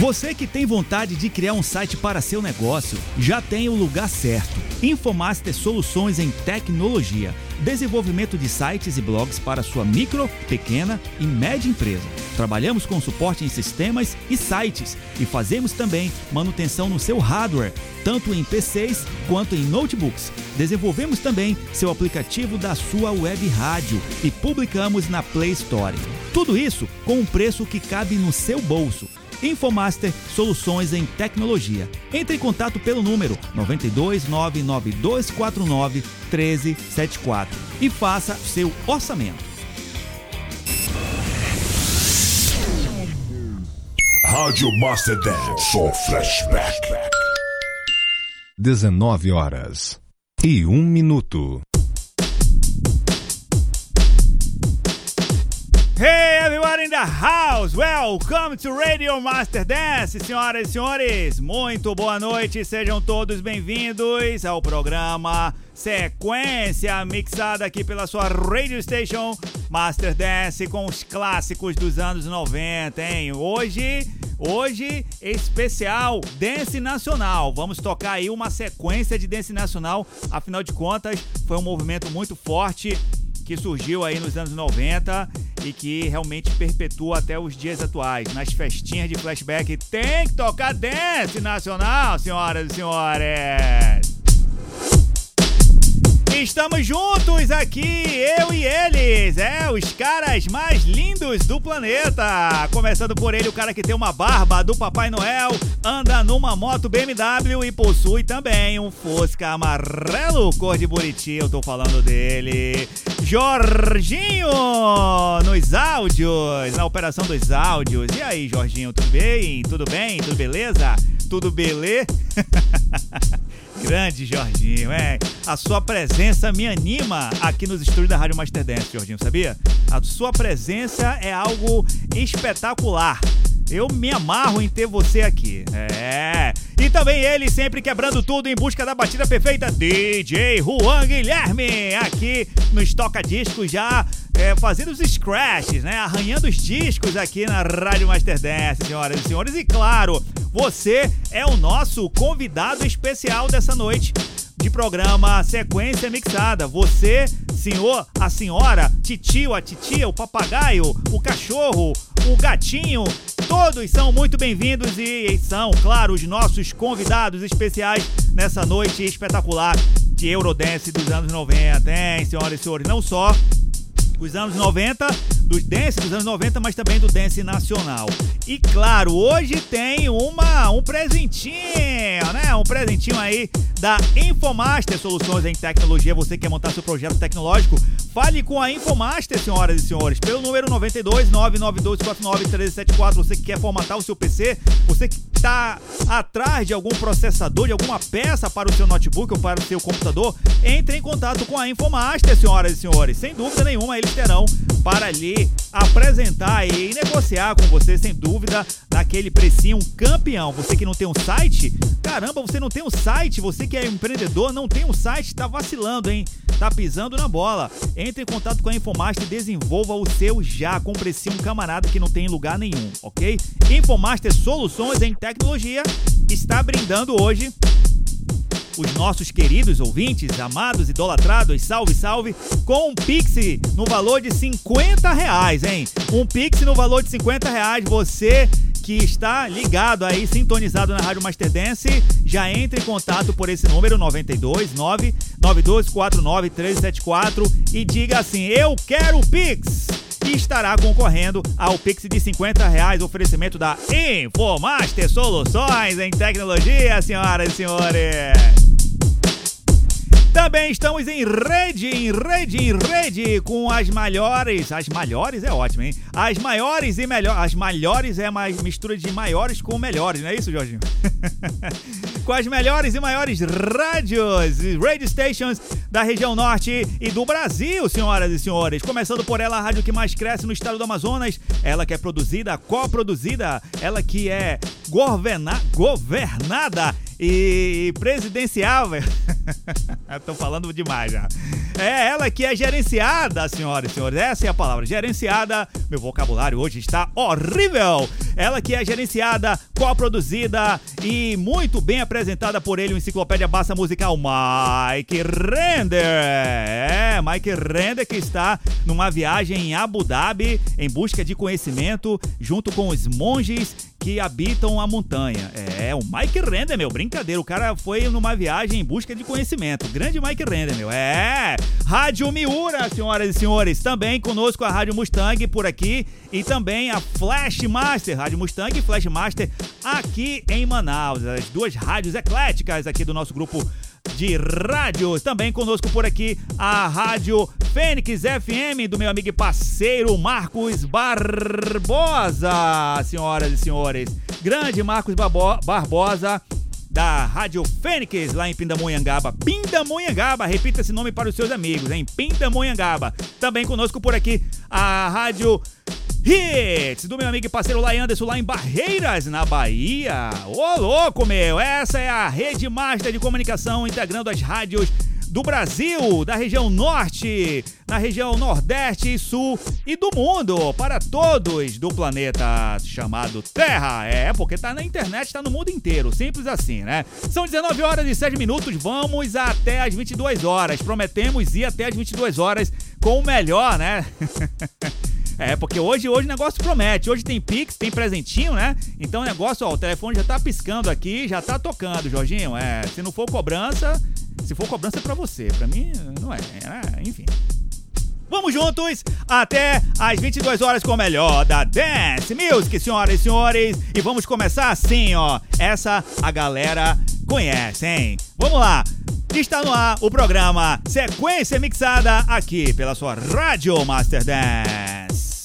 Você que tem vontade de criar um site para seu negócio, já tem o lugar certo. Infomaster Soluções em Tecnologia. Desenvolvimento de sites e blogs para sua micro, pequena e média empresa. Trabalhamos com suporte em sistemas e sites e fazemos também manutenção no seu hardware, tanto em PCs quanto em notebooks. Desenvolvemos também seu aplicativo da sua web rádio e publicamos na Play Store. Tudo isso com um preço que cabe no seu bolso. Infomaster Soluções em Tecnologia. Entre em contato pelo número 92 99249 1374 e faça seu orçamento. Rádio Master Dance, só flashback. 19 horas e um minuto. Hey in the house! Welcome to Radio Master Dance, senhoras e senhores! Muito boa noite, sejam todos bem-vindos ao programa Sequência mixada aqui pela sua radio station Master Dance com os clássicos dos anos 90, hein? Hoje, hoje especial Dance Nacional. Vamos tocar aí uma sequência de Dance Nacional, afinal de contas, foi um movimento muito forte que surgiu aí nos anos 90 e que realmente perpetua até os dias atuais. Nas festinhas de flashback tem que tocar dance nacional, senhoras e senhores. Estamos juntos aqui, eu e eles, é, os caras mais lindos do planeta. Começando por ele, o cara que tem uma barba do Papai Noel, anda numa moto BMW e possui também um Fusca amarelo cor de Buriti. Eu tô falando dele. Jorginho nos áudios, na operação dos áudios. E aí, Jorginho, tudo bem? Tudo bem? Tudo beleza? Tudo belê? Grande Jorginho, é. A sua presença me anima aqui nos estúdios da Rádio Master Dance, Jorginho, sabia? A sua presença é algo espetacular. Eu me amarro em ter você aqui. É. E também ele sempre quebrando tudo em busca da batida perfeita, DJ Juan Guilherme, aqui no Estoca Discos já é, fazendo os scratches, né? Arranhando os discos aqui na Rádio Master Dance, senhoras e senhores. E claro, você é o nosso convidado especial dessa noite de programa Sequência Mixada. Você, senhor, a senhora, titio, a titia, o papagaio, o cachorro, o gatinho, todos são muito bem-vindos e são, claro, os nossos convidados especiais nessa noite espetacular de Eurodance dos anos 90, hein, senhoras e senhores? Não só os anos 90, dos dance dos anos 90, mas também do dance nacional. E claro, hoje tem uma um presentinho, né? Um presentinho aí da Infomaster Soluções em Tecnologia. Você quer montar seu projeto tecnológico? Fale com a Infomaster, senhoras e senhores, pelo número 92 99249 1374. Você que quer formatar o seu PC, você que está atrás de algum processador, de alguma peça para o seu notebook ou para o seu computador, entre em contato com a Infomaster, senhoras e senhores. Sem dúvida nenhuma, eles terão para ali apresentar e negociar com você, sem dúvida, naquele precinho campeão. Você que não tem um site, caramba, você não tem um site, você que é empreendedor, não tem um site, tá vacilando, hein? Tá pisando na bola. Entre em contato com a Infomaster e desenvolva o seu já com precinho camarada que não tem lugar nenhum, ok? Infomaster Soluções em Tecnologia está brindando hoje os nossos queridos ouvintes, amados, idolatrados, salve, salve, com um Pix no valor de 50 reais, hein? Um Pix no valor de 50 reais, você que está ligado aí, sintonizado na Rádio Master Dance, já entre em contato por esse número 92 99249 1374 e diga assim: Eu quero Pix! Estará concorrendo ao Pix de 50 reais, oferecimento da Infomaster Soluções em Tecnologia, senhoras e senhores. Também estamos em rede, em rede, em rede com as maiores. As maiores é ótimo, hein? As maiores e melhores. As maiores é uma mistura de maiores com melhores, não é isso, Jorginho? com as melhores e maiores rádios, radio stations da região norte e do Brasil, senhoras e senhores. Começando por ela, a rádio que mais cresce no estado do Amazonas. Ela que é produzida, coproduzida, ela que é governa, governada e presidenciável. Tô falando demais já. É ela que é gerenciada, senhoras e senhores. Essa é a palavra, gerenciada. Meu vocabulário hoje está horrível. Ela que é gerenciada, coproduzida e muito bem apresentada por ele, o Enciclopédia Bassa Musical, Mike Render. É, Mike Render que está numa viagem em Abu Dhabi em busca de conhecimento junto com os monges que habitam a montanha. É, o Mike Render, meu, brincadeira. O cara foi numa viagem em busca de conhecimento. Grande Mike Render, meu. É, Rádio Miura, senhoras e senhores. Também conosco a Rádio Mustang por aqui e também a Flash Master, Rádio Mustang e Flash Master aqui em Manaus. As duas rádios ecléticas aqui do nosso grupo de rádios. Também conosco por aqui a Rádio Fênix FM do meu amigo e parceiro Marcos Barbosa, senhoras e senhores. Grande Marcos Barbosa da Rádio Fênix lá em Pindamonhangaba. Pindamonhangaba, repita esse nome para os seus amigos, em Pindamonhangaba. Também conosco por aqui a Rádio Hits do meu amigo e parceiro Lai Anderson lá em Barreiras, na Bahia. Ô louco, meu! Essa é a rede master de comunicação integrando as rádios do Brasil, da região norte, na região nordeste e sul e do mundo, para todos do planeta chamado Terra. É, porque tá na internet, tá no mundo inteiro, simples assim, né? São 19 horas e 7 minutos, vamos até as 22 horas. Prometemos ir até as 22 horas com o melhor, né? É, porque hoje, hoje o negócio promete. Hoje tem Pix, tem presentinho, né? Então o negócio, ó, o telefone já tá piscando aqui, já tá tocando, Jorginho. É, se não for cobrança, se for cobrança é pra você. Pra mim, não é. é enfim. Vamos juntos até às 22 horas com o melhor da Dance Music, senhoras e senhores. E vamos começar assim, ó. Essa a galera conhece, hein? Vamos lá. Está no ar o programa Sequência Mixada aqui pela sua Rádio Master Dance.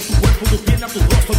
tu cuerpo, tu piel, tu rostro.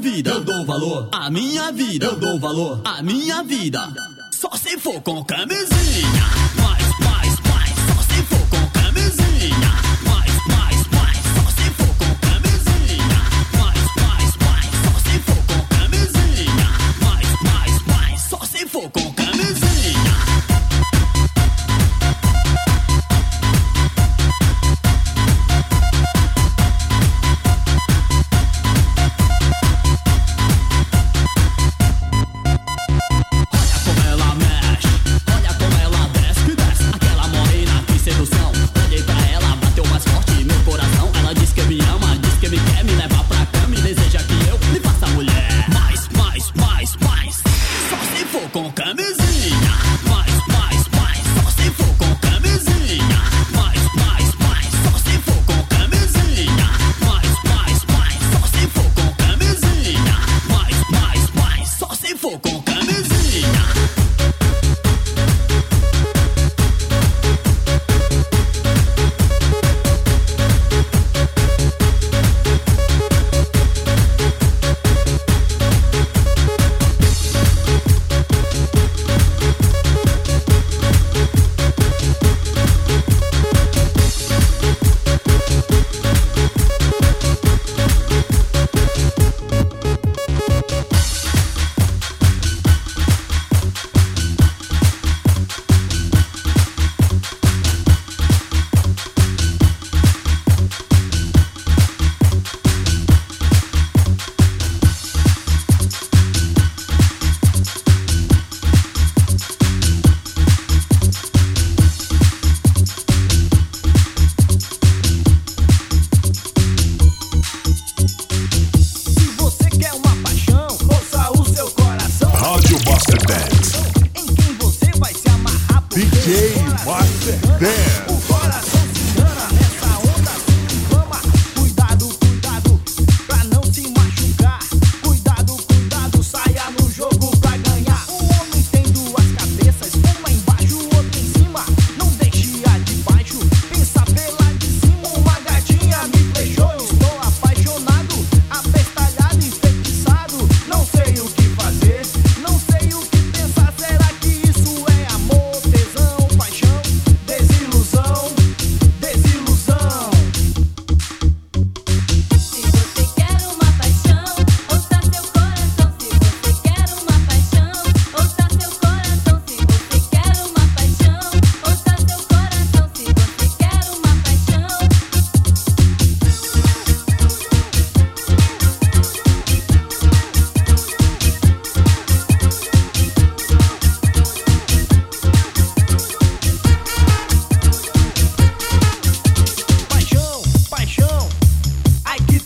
vida, eu dou valor. A minha vida, eu dou valor. A minha vida, só se for com camisinha.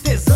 This.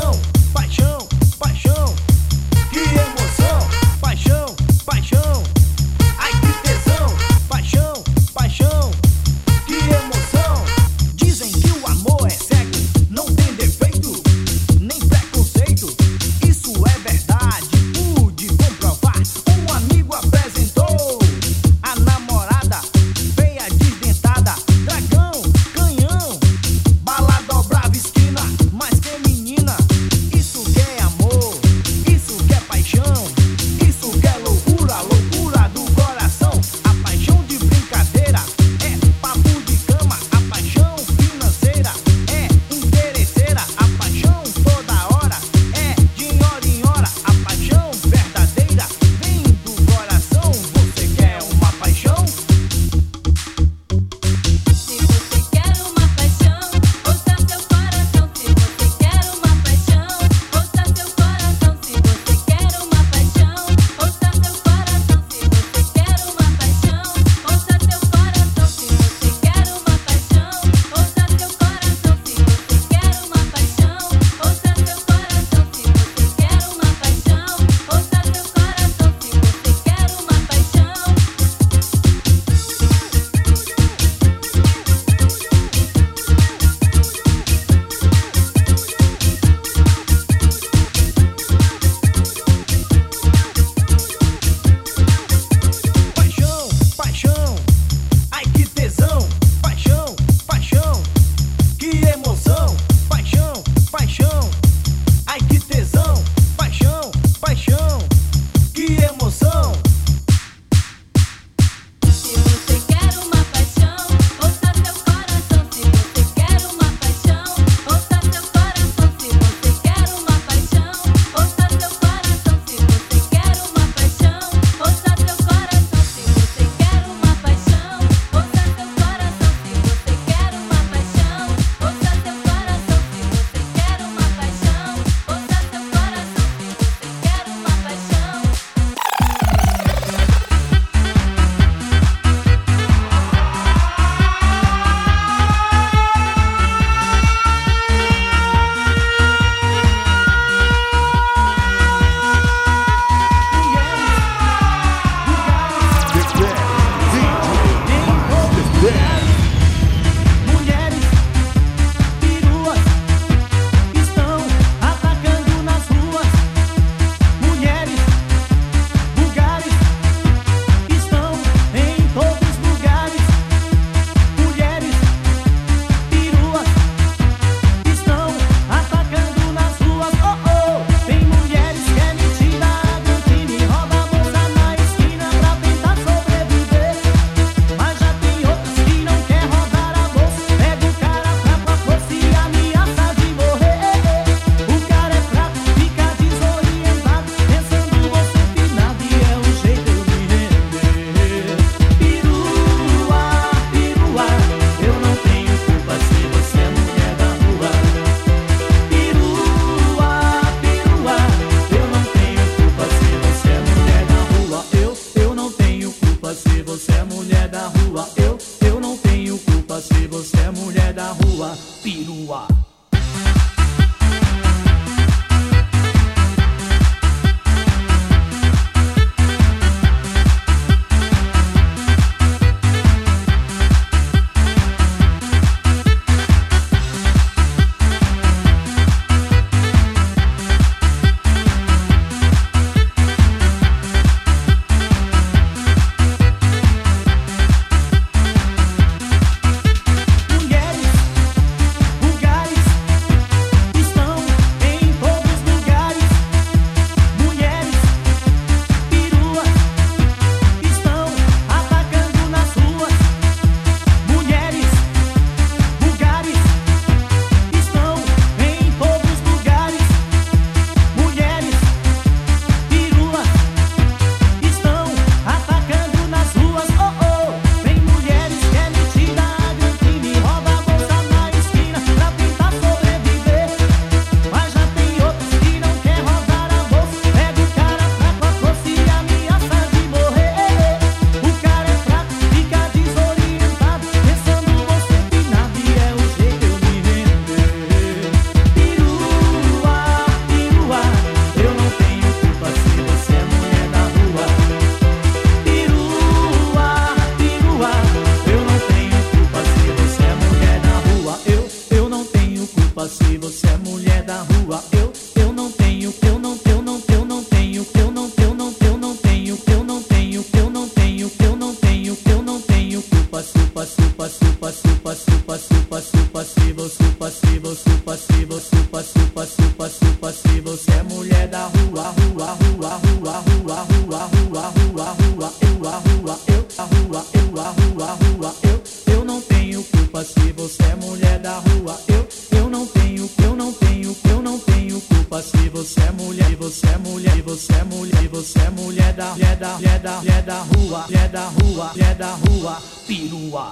Você é mulher da rua. Eu, eu não tenho, eu não tenho, eu não tenho culpa se você é mulher, você é mulher, você é mulher, você é mulher da, é da, é da, rua, é da rua, é da rua, pirua.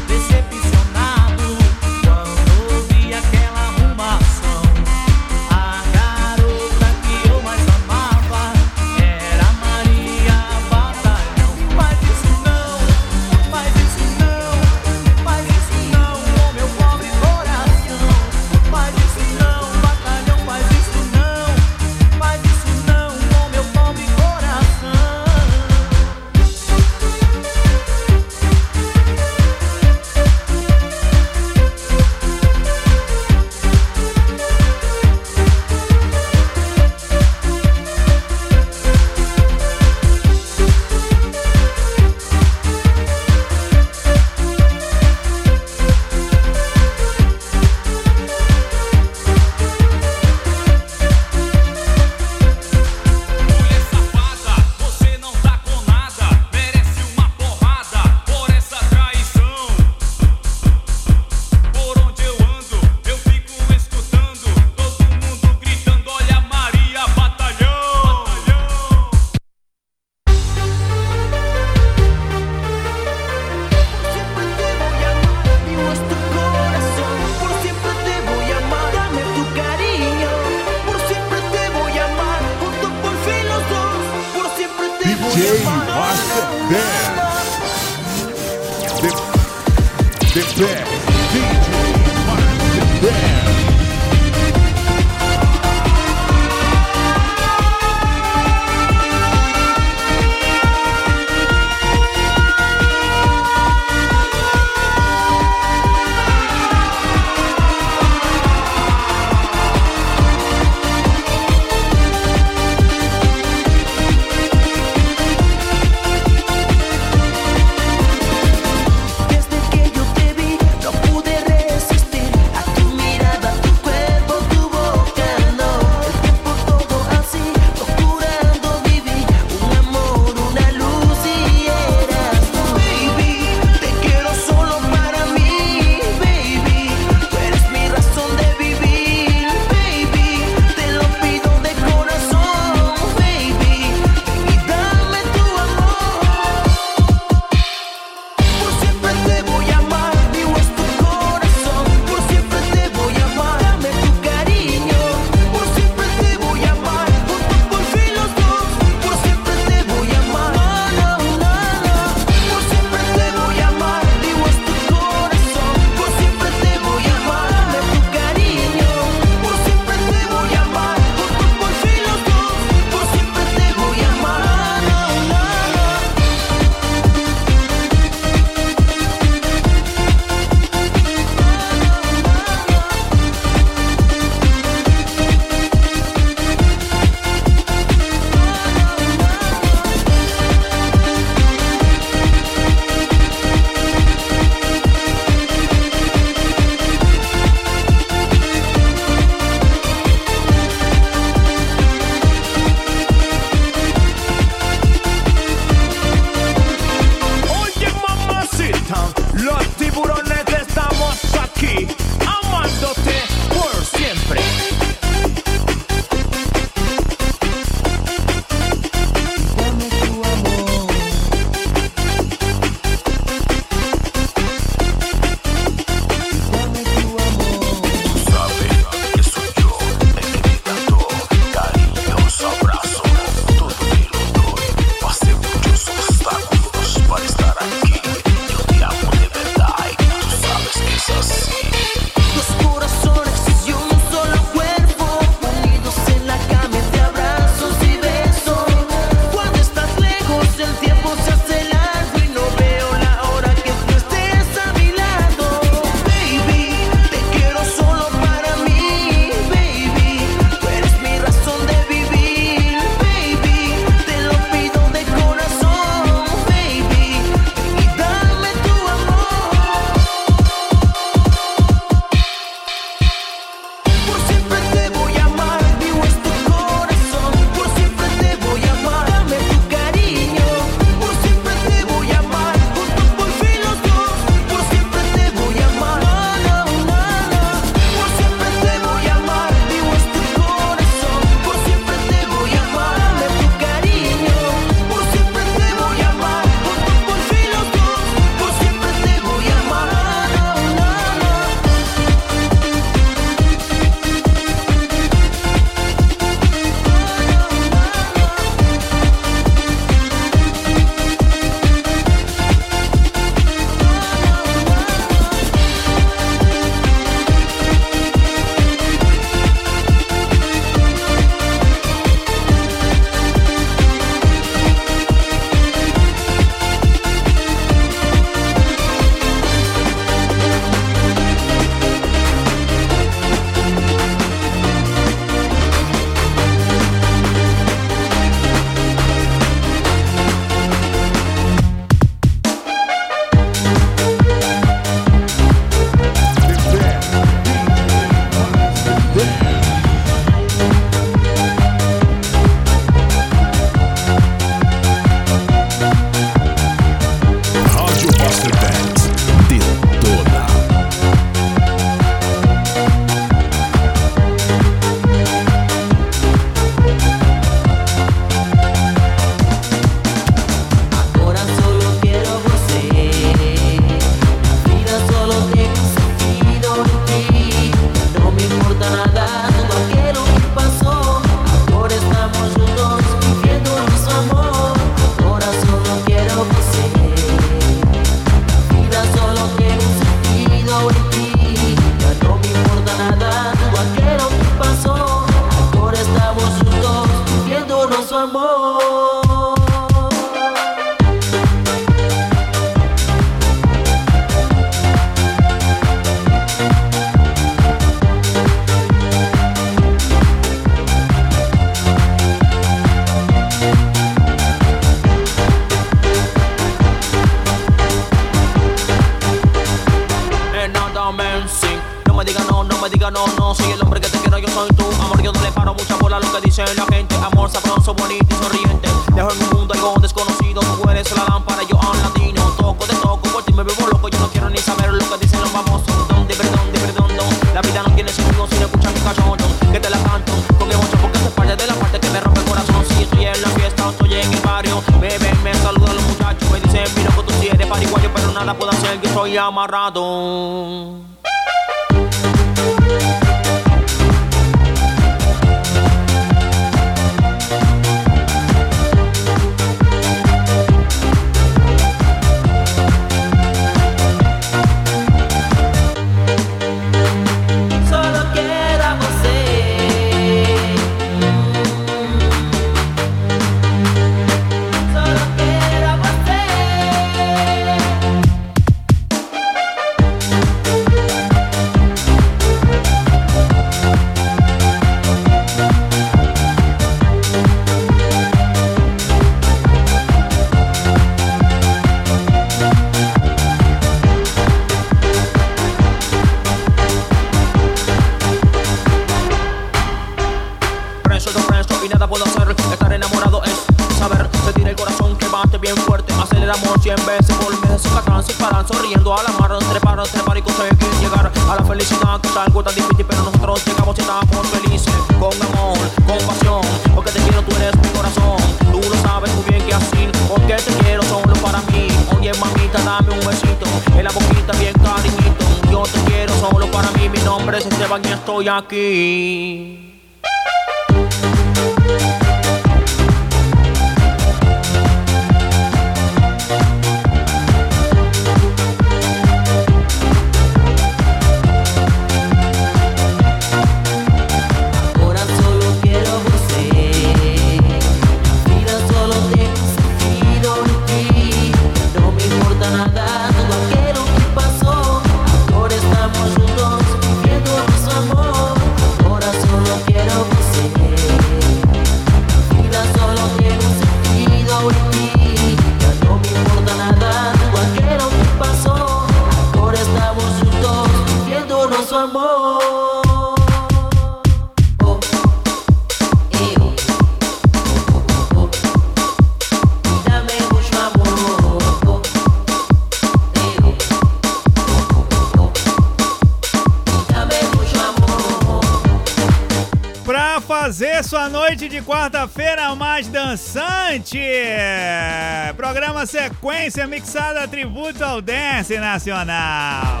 Mixada tributo ao Dance Nacional.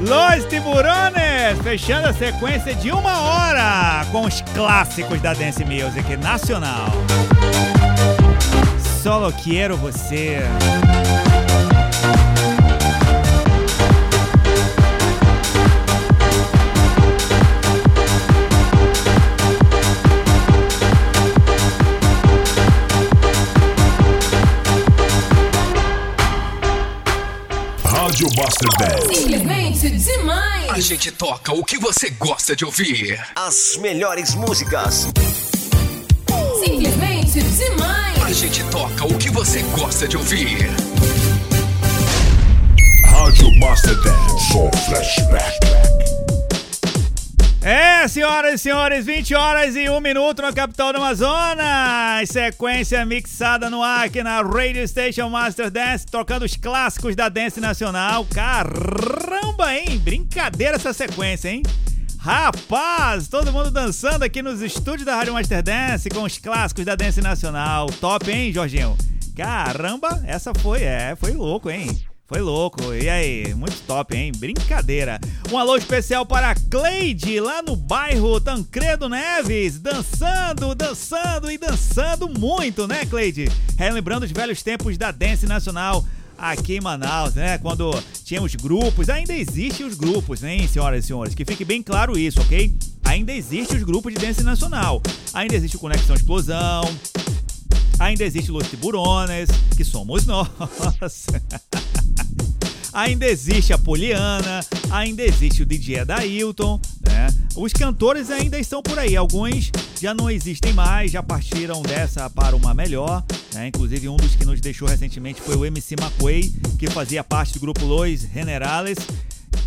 Los Tiburones, fechando a sequência de uma hora com os clássicos da Dance Music Nacional. Solo quero você. A gente toca o que você gosta de ouvir. As melhores músicas. Simplesmente demais! A gente toca o que você gosta de ouvir. Rádio Master Dance. Só flashback. É, senhoras e senhores, 20 horas e 1 minuto na capital do Amazonas. Sequência mixada no ar aqui na Radio Station Master Dance, tocando os clássicos da Dance Nacional. Caramba, hein? Brincadeira essa sequência, hein? Rapaz, todo mundo dançando aqui nos estúdios da Rádio Master Dance com os clássicos da Dance Nacional. Top, hein, Jorginho? Caramba, essa foi, é, foi louco, hein? Foi louco. E aí? Muito top, hein? Brincadeira. Um alô especial para a Cleide, lá no bairro Tancredo Neves. Dançando, dançando e dançando muito, né, Cleide? Relembrando os velhos tempos da Dance Nacional aqui em Manaus, né? Quando os grupos. Ainda existem os grupos, né, senhoras e senhores? Que fique bem claro isso, ok? Ainda existem os grupos de Dance Nacional. Ainda existe o Conexão Explosão. Ainda existe Los Tiburones, que somos nós. ainda existe a Poliana, ainda existe o DJ Adailton, né? Os cantores ainda estão por aí, alguns já não existem mais, já partiram dessa para uma melhor, né? Inclusive um dos que nos deixou recentemente foi o MC McQuay, que fazia parte do grupo Los Generales.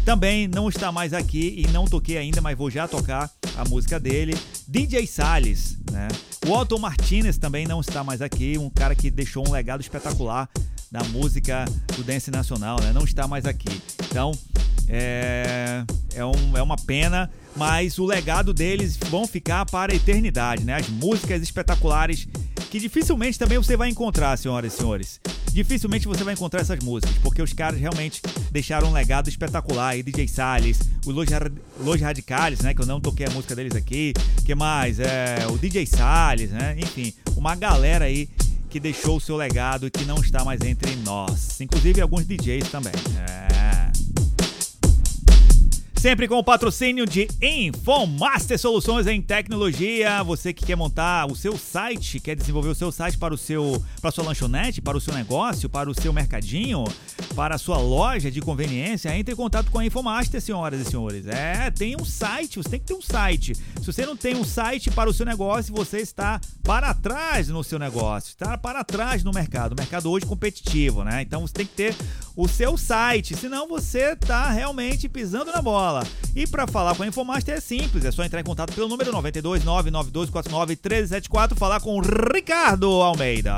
Também não está mais aqui e não toquei ainda, mas vou já tocar a música dele. DJ Salles, né? O Otto Martinez também não está mais aqui, um cara que deixou um legado espetacular da música do dance nacional, né? Não está mais aqui. Então, é, é, um, é uma pena, mas o legado deles vão ficar para a eternidade, né? As músicas espetaculares que dificilmente também você vai encontrar, senhoras e senhores. Dificilmente você vai encontrar essas músicas, porque os caras realmente deixaram um legado espetacular. aí DJ Salles, o Los, Ra- Los Radicales, né? Que eu não toquei a música deles aqui. que mais? É, o DJ Salles, né? Enfim, uma galera aí que deixou o seu legado e que não está mais entre nós. Inclusive alguns DJs também. É. Sempre com o patrocínio de Infomaster Soluções em Tecnologia. Você que quer montar o seu site, quer desenvolver o seu site para o seu para a sua lanchonete, para o seu negócio, para o seu mercadinho, para a sua loja de conveniência, entre em contato com a Infomaster, senhoras e senhores. É, tem um site, você tem que ter um site. Se você não tem um site para o seu negócio, você está para trás no seu negócio, está para trás no mercado. O mercado hoje competitivo, né? Então você tem que ter o seu site, senão você tá realmente pisando na bola. E para falar com a Infomaster é simples, é só entrar em contato pelo número 92 99249 1374, falar com o Ricardo Almeida.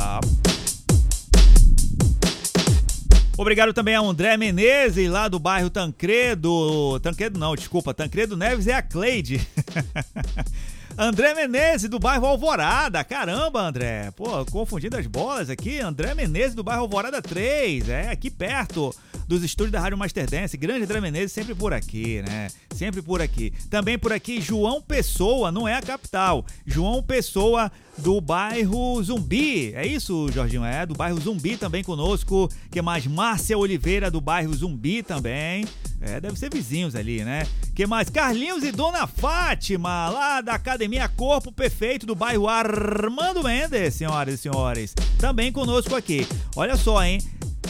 Obrigado também a André Menezes, lá do bairro Tancredo. Tancredo não, desculpa, Tancredo Neves é a Cleide. André Menezes, do bairro Alvorada. Caramba, André. Pô, confundindo as bolas aqui. André Menezes, do bairro Alvorada 3. É, aqui perto dos estúdios da Rádio Master Dance. Grande André Menezes, sempre por aqui, né? Sempre por aqui. Também por aqui, João Pessoa, não é a capital. João Pessoa, do bairro Zumbi. É isso, Jorginho? É, do bairro Zumbi também conosco. que mais? Márcia Oliveira, do bairro Zumbi também. É, deve ser vizinhos ali, né? que mais? Carlinhos e Dona Fátima, lá da Academia Corpo Perfeito, do bairro Armando Mendes, senhoras e senhores. Também conosco aqui. Olha só, hein?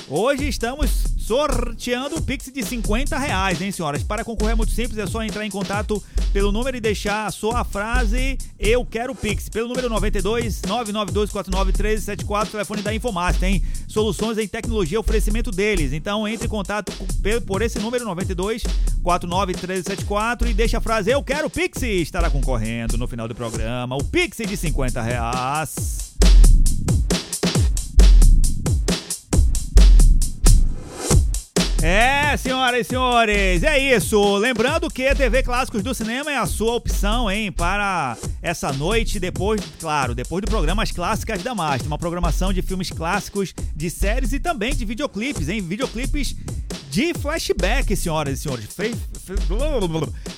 Hoje estamos sorteando o Pix de 50 reais, hein, senhoras? Para concorrer é muito simples, é só entrar em contato pelo número e deixar a sua frase Eu quero Pix, pelo número 92 99249 1374, telefone da Infomaster, hein? Soluções em tecnologia, oferecimento deles. Então entre em contato por esse número 92 49 1374 e deixa a frase Eu quero Pix, estará concorrendo no final do programa. O Pix de 50 reais. É, senhoras e senhores, é isso. Lembrando que TV Clássicos do Cinema é a sua opção, hein, para essa noite, depois, claro, depois do programa As Clássicas da Master. Uma programação de filmes clássicos, de séries e também de videoclipes, hein? Videoclipes de flashback, senhoras e senhores. Fe- fe-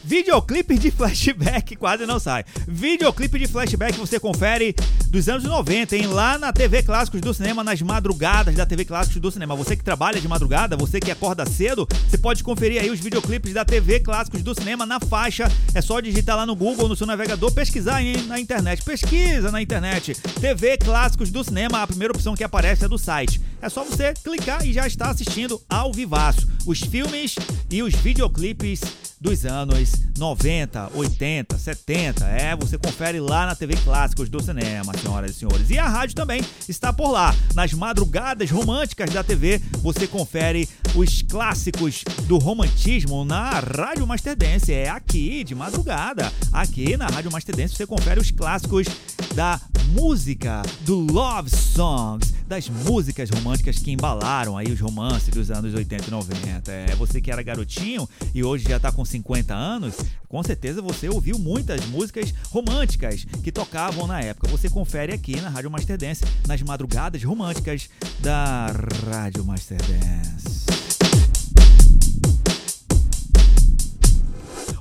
Videoclipes de flashback, quase não sai. Videoclipe de flashback você confere dos anos 90, hein? Lá na TV Clássicos do Cinema, nas madrugadas da TV Clássicos do Cinema. Você que trabalha de madrugada, você que acorda cedo, você pode conferir aí os videoclipes da TV Clássicos do Cinema na faixa. É só digitar lá no Google, no seu navegador, pesquisar aí na internet. Pesquisa na internet. TV Clássicos do Cinema, a primeira opção que aparece é do site. É só você clicar e já está assistindo ao vivaço. Os filmes e os videoclipes dos anos 90, 80, 70. É, você confere lá na TV Clássicos do Cinema, senhoras e senhores. E a rádio também está por lá. Nas madrugadas românticas da TV, você confere os clássicos do romantismo na Rádio Master Dance. É aqui, de madrugada. Aqui na Rádio Master Dance você confere os clássicos da música, do love songs, das músicas românticas que embalaram aí os romances dos anos 80 e 90. É, você que era garotinho e hoje já tá com 50 anos, com certeza você ouviu muitas músicas românticas que tocavam na época. Você confere aqui na Rádio Master Dance, nas madrugadas românticas da Rádio Master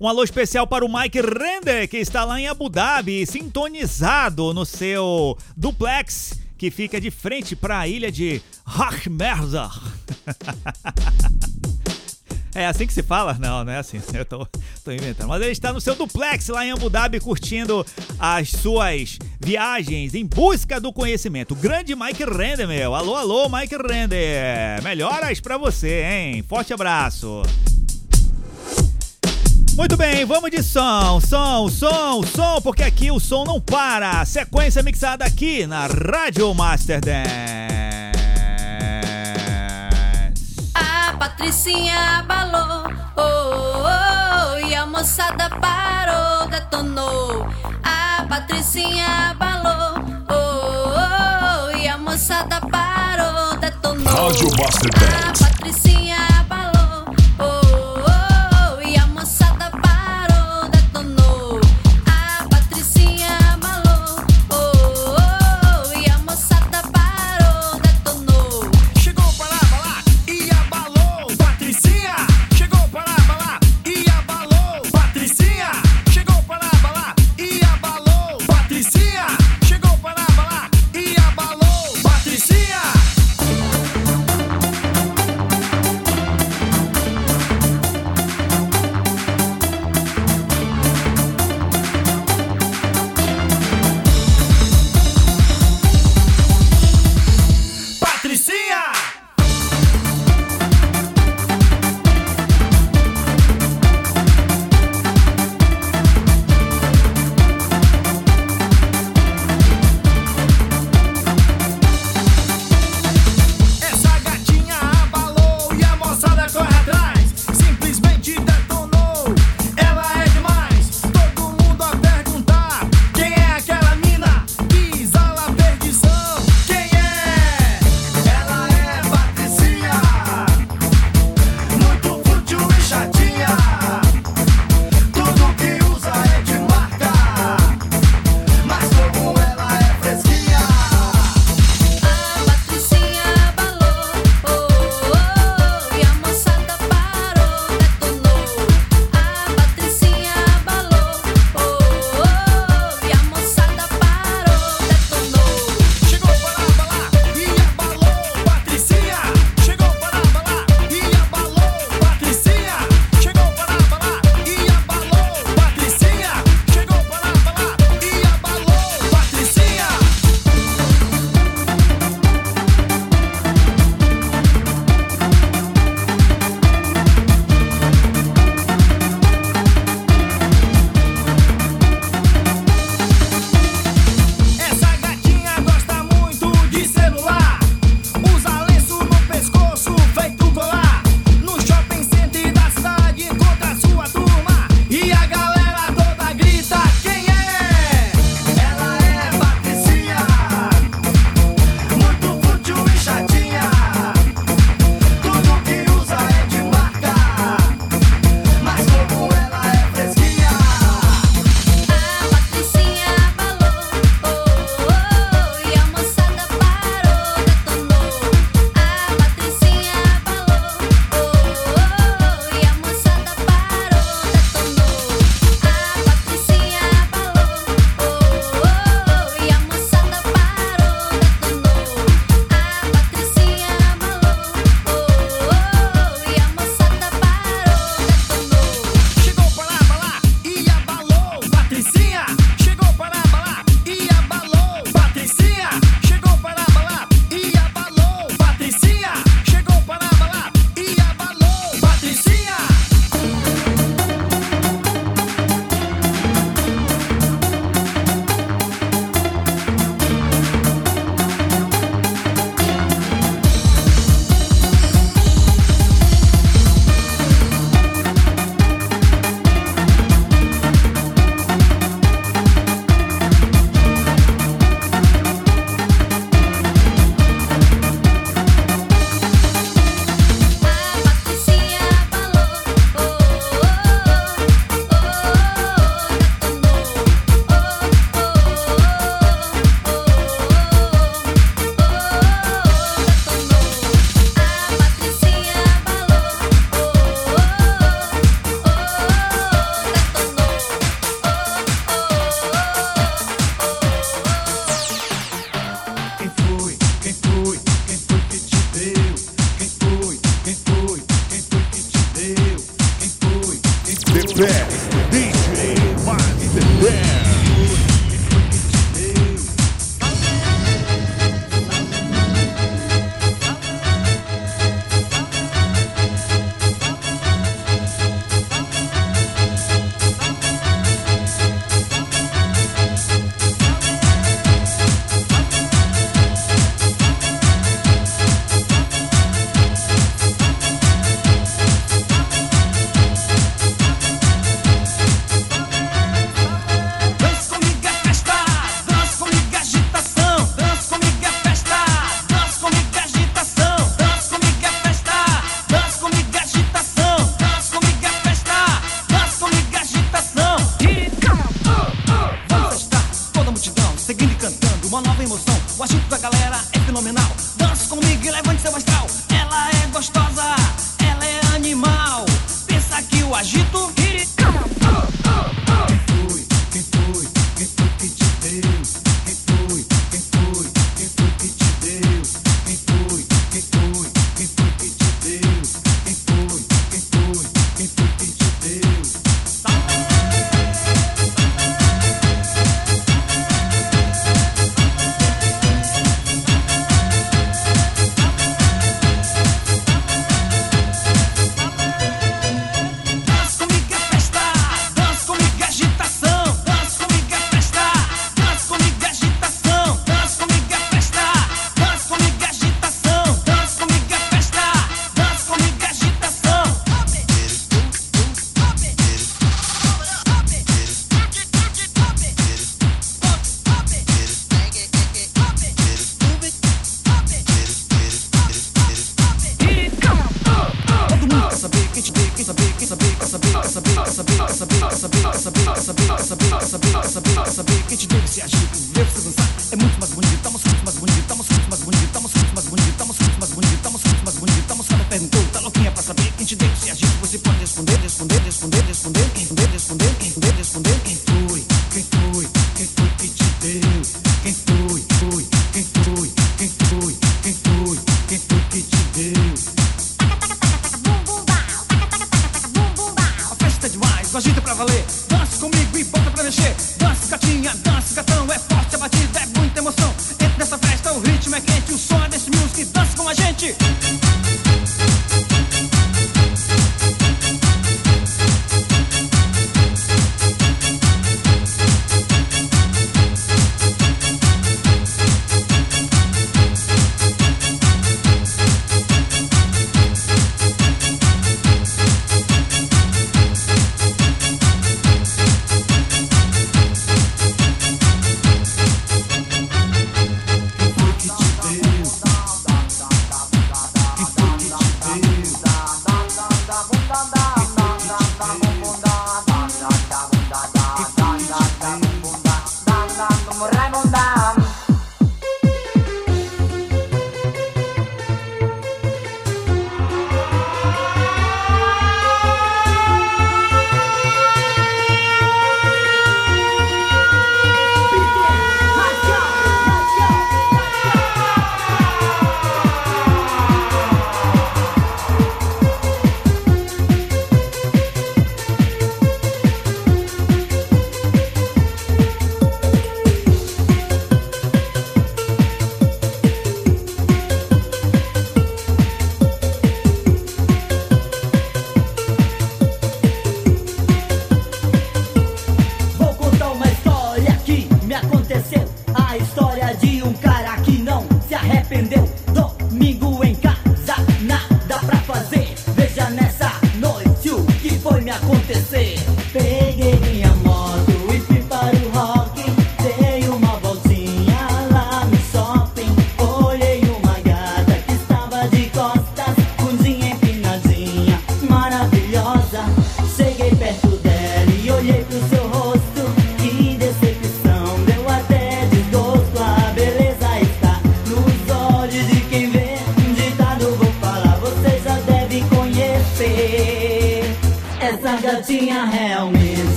Um alô especial para o Mike Render, que está lá em Abu Dhabi, sintonizado no seu duplex, que fica de frente para a ilha de Rahmerza. É assim que se fala? Não, não é assim. Eu tô, tô inventando. Mas ele está no seu duplex lá em Abu Dhabi, curtindo as suas viagens em busca do conhecimento. Grande Mike Render, meu. Alô, alô, Mike Render. Melhoras pra você, hein? Forte abraço. Muito bem, vamos de som, som, som, som, porque aqui o som não para. Sequência mixada aqui na Rádio Master Dance. A Patricinha abalou, oh, oh, oh, e a moçada parou, detonou. A Patricinha abalou, oh, oh, oh, oh e a moçada parou, detonou. Rádio Master Dance. A Patricinha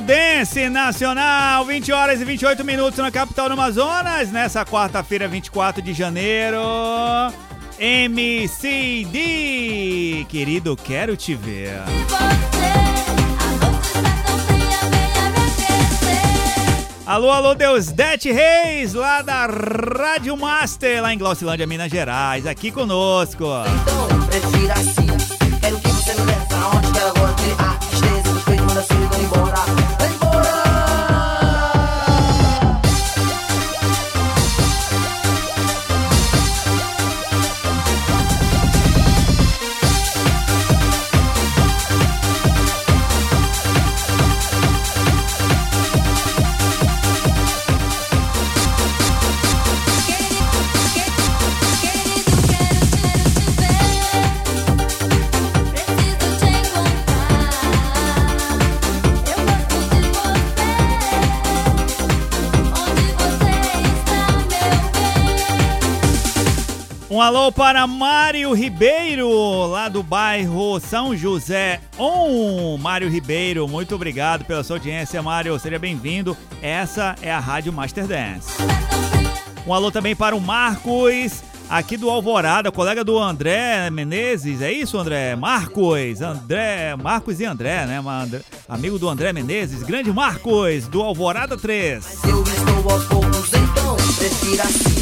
Dance Nacional, 20 horas e 28 minutos na capital do Amazonas, nessa quarta-feira, 24 de janeiro. MCD, querido, quero te ver. Alô, alô, Deusdete Reis, lá da Rádio Master, lá em Glaucilândia, Minas Gerais, aqui conosco. Prefira alô para Mário Ribeiro, lá do bairro São José On. Mário Ribeiro, muito obrigado pela sua audiência, Mário. Seja bem-vindo. Essa é a Rádio Master Dance. Um alô também para o Marcos, aqui do Alvorada, colega do André Menezes. É isso, André? Marcos, André, Marcos e André, né? André- amigo do André Menezes, grande Marcos, do Alvorada 3. Eu estou aos poucos, então prefira assim.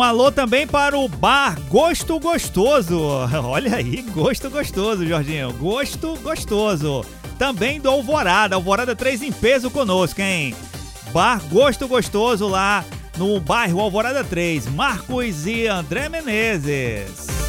Um alô também para o bar Gosto Gostoso. Olha aí, Gosto Gostoso, Jorginho. Gosto Gostoso. Também do Alvorada. Alvorada 3 em peso conosco, hein? Bar Gosto Gostoso lá no bairro Alvorada 3. Marcos e André Menezes.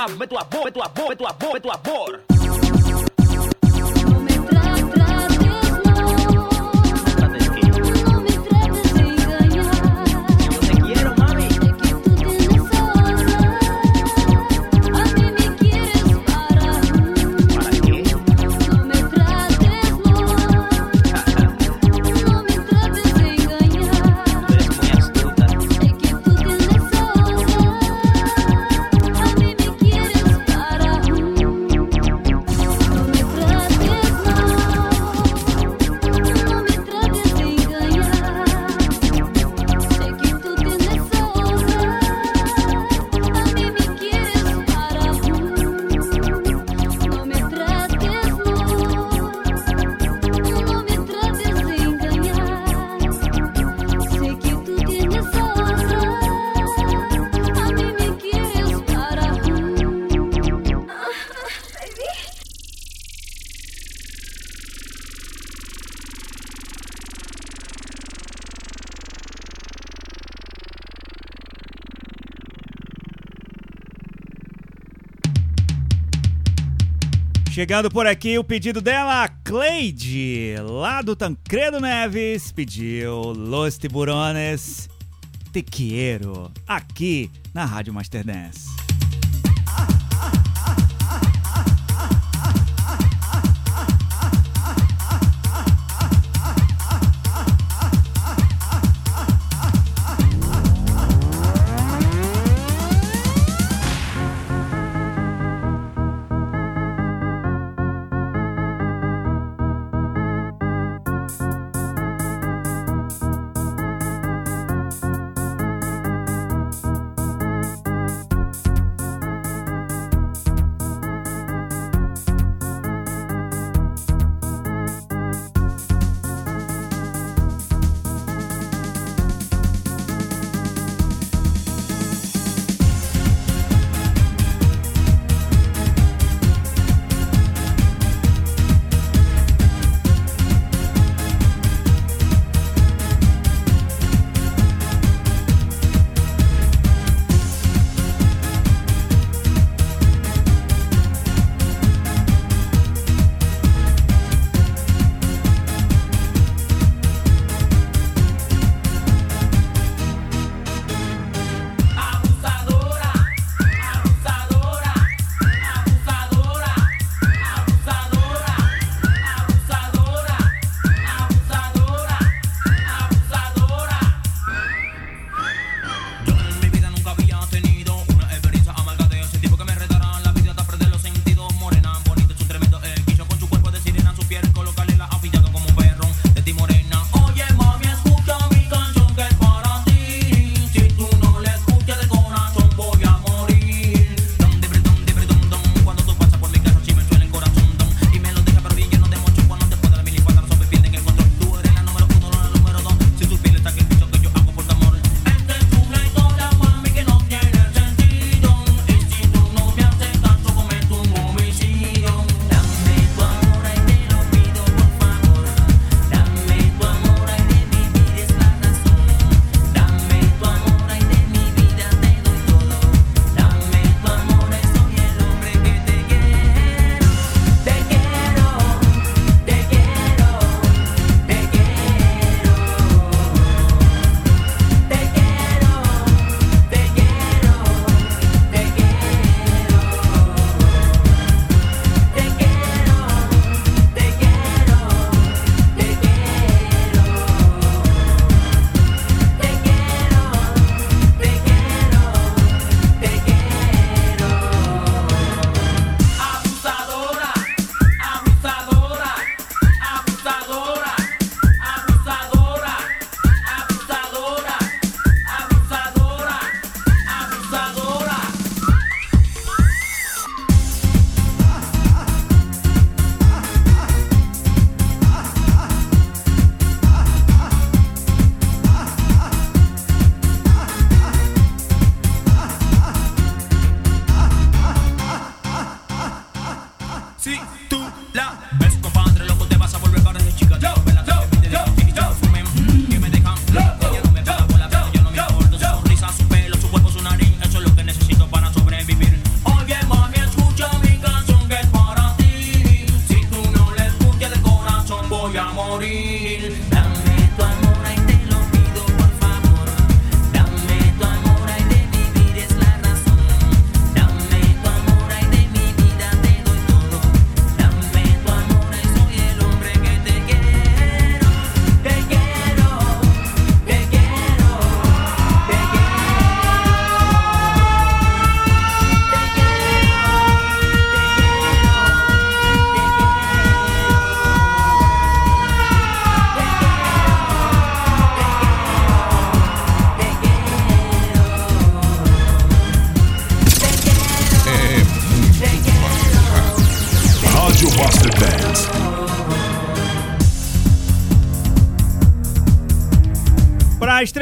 na, meto a boca, meto a boca, meto a boca, meto a. Chegando por aqui o pedido dela, Cleide, lá do Tancredo Neves, pediu Los Tiburones Te Quiero, aqui na Rádio Master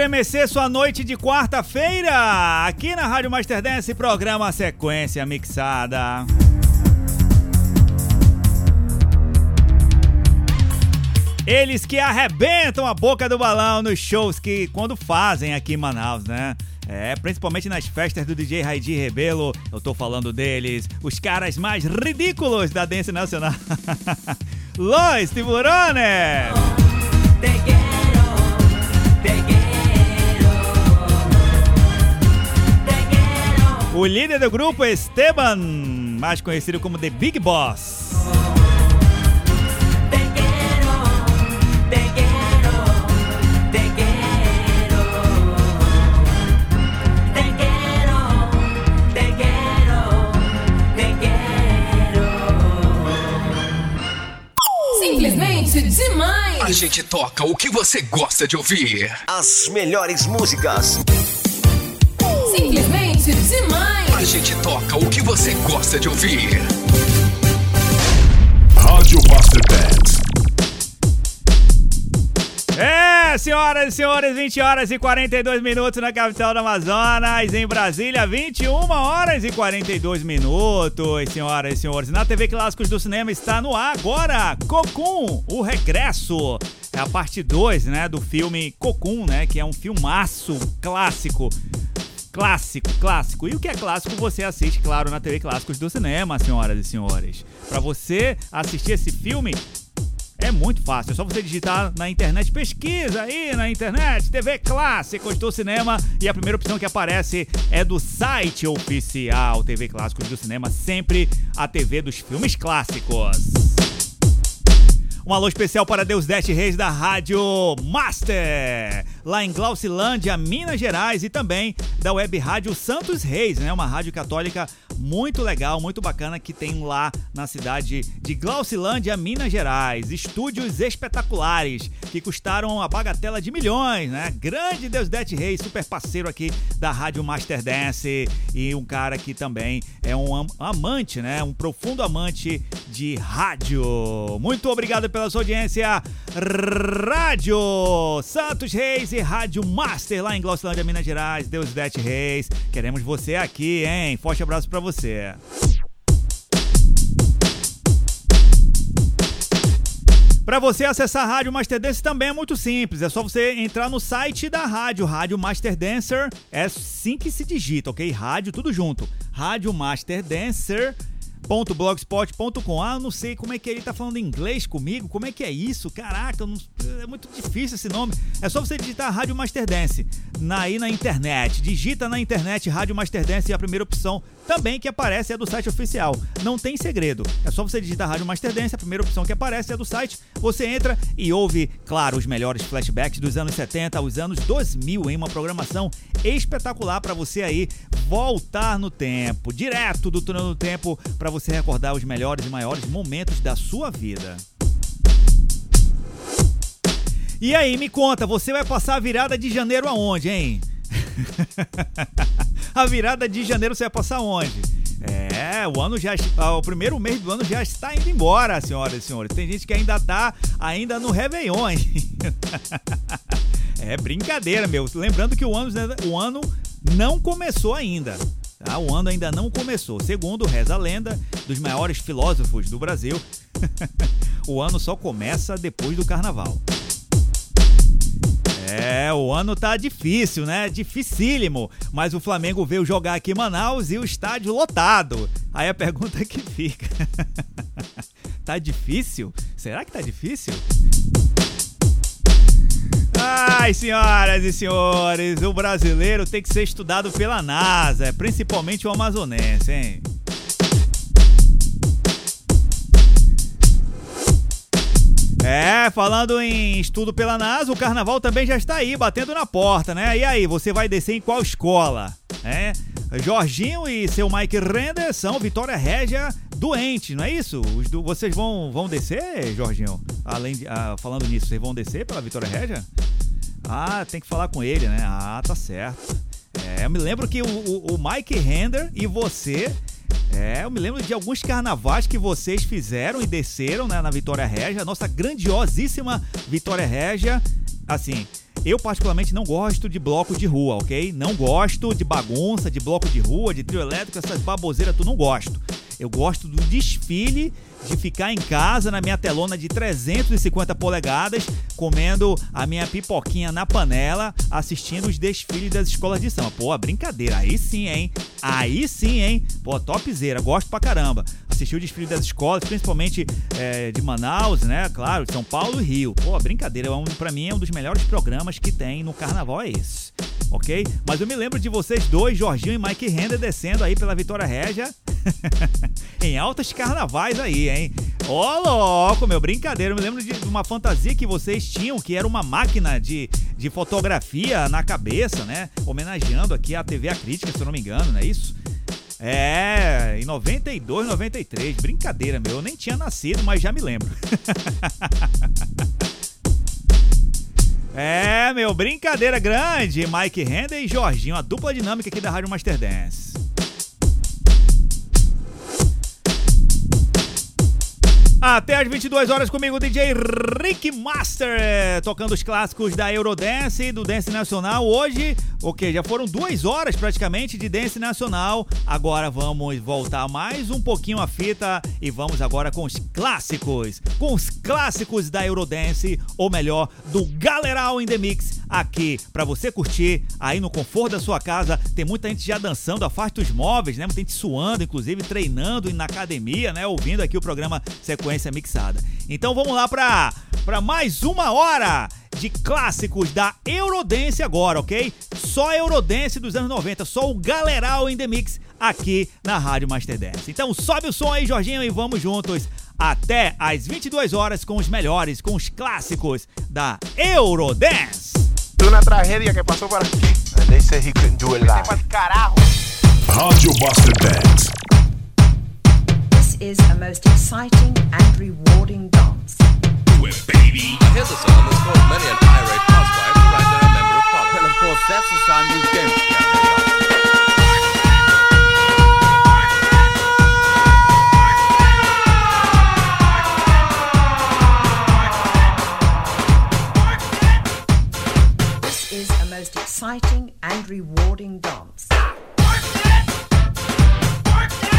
estremecer sua noite de quarta-feira, aqui na Rádio Master Dance, programa Sequência Mixada. Eles que arrebentam a boca do balão nos shows que quando fazem aqui em Manaus, né? É, principalmente nas festas do DJ Raidi Rebelo, eu tô falando deles, os caras mais ridículos da dance nacional. Los Tiburones! O líder do grupo é Esteban, mais conhecido como The Big Boss. Simplesmente demais! A gente toca o que você gosta de ouvir. As melhores músicas. Simplesmente demais! A gente toca o que você gosta de ouvir. Rádio Master Dance. É, senhoras e senhores, 20 horas e 42 minutos na capital do Amazonas. Em Brasília, 21 horas e 42 minutos, senhoras e senhores. Na TV Clássicos do Cinema está no ar agora Cocum, o regresso. É a parte 2, né, do filme Cocum, né, que é um filmaço clássico. Clássico, clássico. E o que é clássico você assiste, claro, na TV Clássicos do Cinema, senhoras e senhores. Para você assistir esse filme, é muito fácil, é só você digitar na internet, pesquisa aí na internet, TV Clássicos do Cinema, e a primeira opção que aparece é do site oficial TV Clássicos do Cinema, sempre a TV dos filmes clássicos. Um alô especial para Deus Dete Reis da Rádio Master, lá em Glaucilândia, Minas Gerais, e também da Web Rádio Santos Reis, né? Uma rádio católica muito legal, muito bacana que tem lá na cidade de Glaucilândia, Minas Gerais. Estúdios espetaculares que custaram a bagatela de milhões, né? Grande Deus Dete Reis, super parceiro aqui da Rádio Master Dance e um cara que também é um am- amante, né? Um profundo amante de rádio. Muito obrigado pela sua audiência. Rádio Santos Reis e Rádio Master lá em Glaucilândia, Minas Gerais. Deus Dete Reis. Queremos você aqui, hein? Forte abraço pra você. Para você acessar a Rádio Master Dance também é muito simples. É só você entrar no site da rádio, Rádio Master Dancer. É assim que se digita, ok? Rádio, tudo junto. Rádio Master Dancer. .blogspot.com Ah, eu não sei como é que ele tá falando inglês comigo, como é que é isso? Caraca, não- é muito difícil esse nome. É só você digitar Rádio Master Dance na, aí na internet. Digita na internet Rádio Master Dance e a primeira opção também que aparece é do site oficial. Não tem segredo. É só você digitar Rádio Master Dance, a primeira opção que aparece é do site. Você entra e ouve, claro, os melhores flashbacks dos anos 70 aos anos 2000 em uma programação espetacular para você aí voltar no tempo, direto do túnel do tempo, para você recordar os melhores e maiores momentos da sua vida. E aí, me conta, você vai passar a virada de janeiro aonde, hein? a virada de janeiro você vai passar onde? É, o ano já ah, o primeiro mês do ano já está indo embora, senhoras e senhores. Tem gente que ainda tá ainda no Réveillon, hein? É brincadeira, meu. Lembrando que o ano, o ano não começou ainda. Tá? O ano ainda não começou. Segundo reza a lenda dos maiores filósofos do Brasil, o ano só começa depois do carnaval. É, o ano tá difícil, né? Dificílimo. Mas o Flamengo veio jogar aqui em Manaus e o estádio lotado. Aí a pergunta que fica: tá difícil? Será que tá difícil? Ai, senhoras e senhores, o brasileiro tem que ser estudado pela NASA, principalmente o amazonense, hein? É, falando em estudo pela NASA, o carnaval também já está aí, batendo na porta, né? E aí, você vai descer em qual escola? É? Jorginho e seu Mike Render são Vitória Régia doentes, não é isso? Do- vocês vão, vão descer, Jorginho? Além de, ah, falando nisso, vocês vão descer pela Vitória Régia? Ah, tem que falar com ele, né? Ah, tá certo. É, eu me lembro que o, o- o Mike Render e você. É, eu me lembro de alguns carnavais que vocês fizeram e desceram né, na Vitória Régia, nossa grandiosíssima Vitória Régia. Assim, eu particularmente não gosto de bloco de rua, ok? Não gosto de bagunça, de bloco de rua, de trio elétrico, essas baboseiras, tu não gosto. Eu gosto do desfile, de ficar em casa na minha telona de 350 polegadas, comendo a minha pipoquinha na panela, assistindo os desfiles das escolas de samba. Pô, brincadeira, aí sim, hein? Aí sim, hein? Pô, topzera, gosto pra caramba. Assistir o desfile das escolas, principalmente é, de Manaus, né? Claro, São Paulo e Rio. Pô, brincadeira, é um, pra mim é um dos melhores programas que tem no carnaval, é esse. Ok? Mas eu me lembro de vocês dois, Jorginho e Mike Render, descendo aí pela Vitória Régia. em altas carnavais aí, hein? Ô, louco, meu, brincadeira. Eu me lembro de uma fantasia que vocês tinham, que era uma máquina de, de fotografia na cabeça, né? Homenageando aqui a TV A Crítica, se eu não me engano, não é isso? É, em 92, 93. Brincadeira, meu. Eu nem tinha nascido, mas já me lembro. É, meu, brincadeira grande. Mike Render e Jorginho, a dupla dinâmica aqui da Rádio Master Dance. Até às 22 horas comigo, DJ Rick Master, tocando os clássicos da Eurodance e do Dance Nacional. Hoje, ok, já foram duas horas praticamente de Dance Nacional. Agora vamos voltar mais um pouquinho a fita e vamos agora com os clássicos. Com os clássicos da Eurodance, ou melhor, do Galeral in the Mix, aqui pra você curtir aí no conforto da sua casa. Tem muita gente já dançando, afaste os móveis, né? Muita gente suando, inclusive treinando na academia, né? Ouvindo aqui o programa Sequência Mixada. Então vamos lá pra, pra mais uma hora de clássicos da Eurodance agora, ok? Só Eurodance dos anos 90, só o Galeral in the Mix aqui na Rádio Master Dance. Então sobe o som aí, Jorginho, e vamos juntos até às 22 horas com os melhores, com os clássicos da Eurodance. Una tragedia que pasó por aquí. And they said he couldn't do it live. carajo. Rádio Master Dance. This is a most exciting and rewarding dance. Do it, baby. Here's a song that's caused many an irate housewife to write to her member of parliament. Well, of course, that's the sound you don't. This is a most exciting and rewarding dance. Come on now.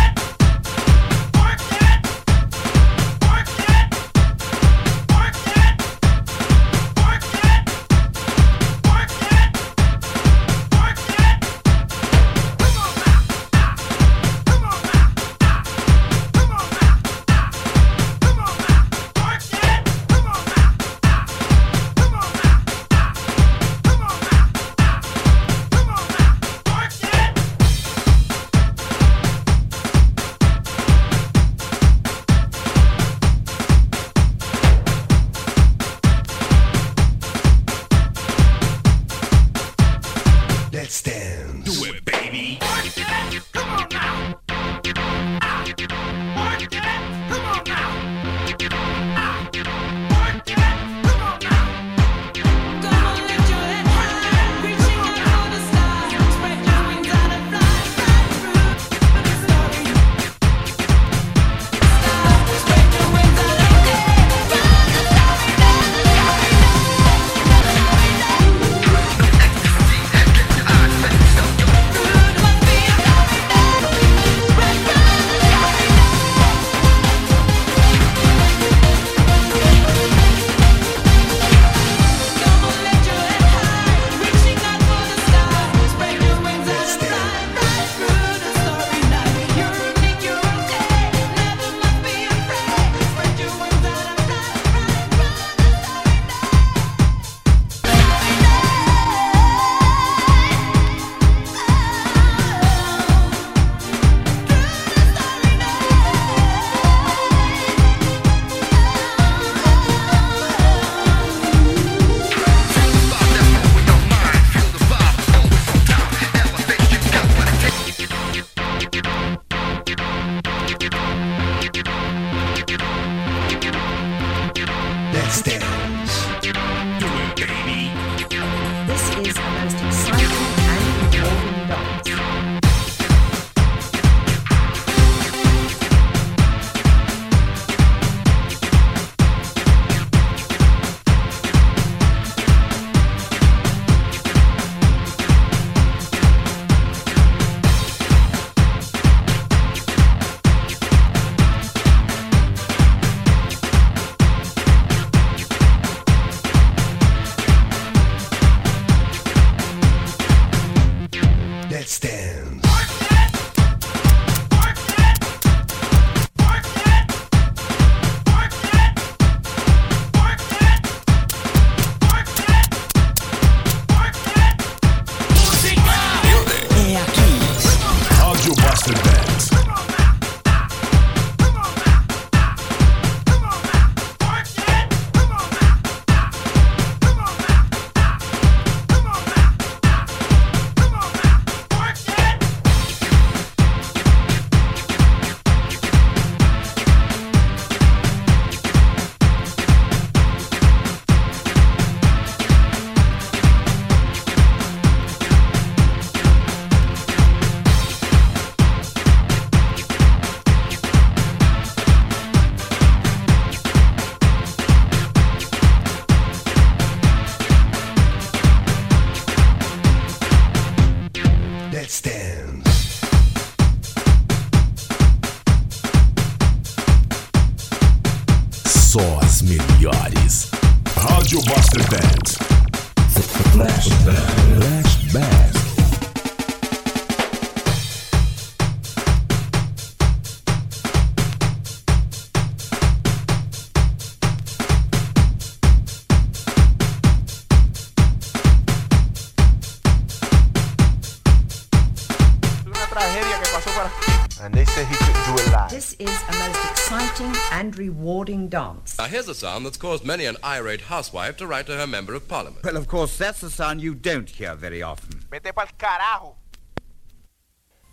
Dance. Now here's a sound that's caused many an irate housewife to write to her member of parliament. Well, of course, that's a sound you don't hear very often. Vete pa'l carajo.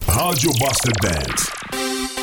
Rádio Master Dance.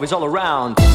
love is all around.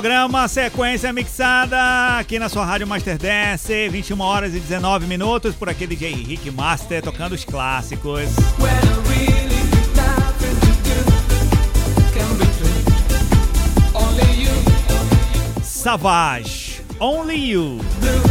programa Sequência Mixada aqui na sua Rádio Master Dance, 21 horas e 19 minutos, por aqui DJ Henrique Master tocando os clássicos. Savage, Only You.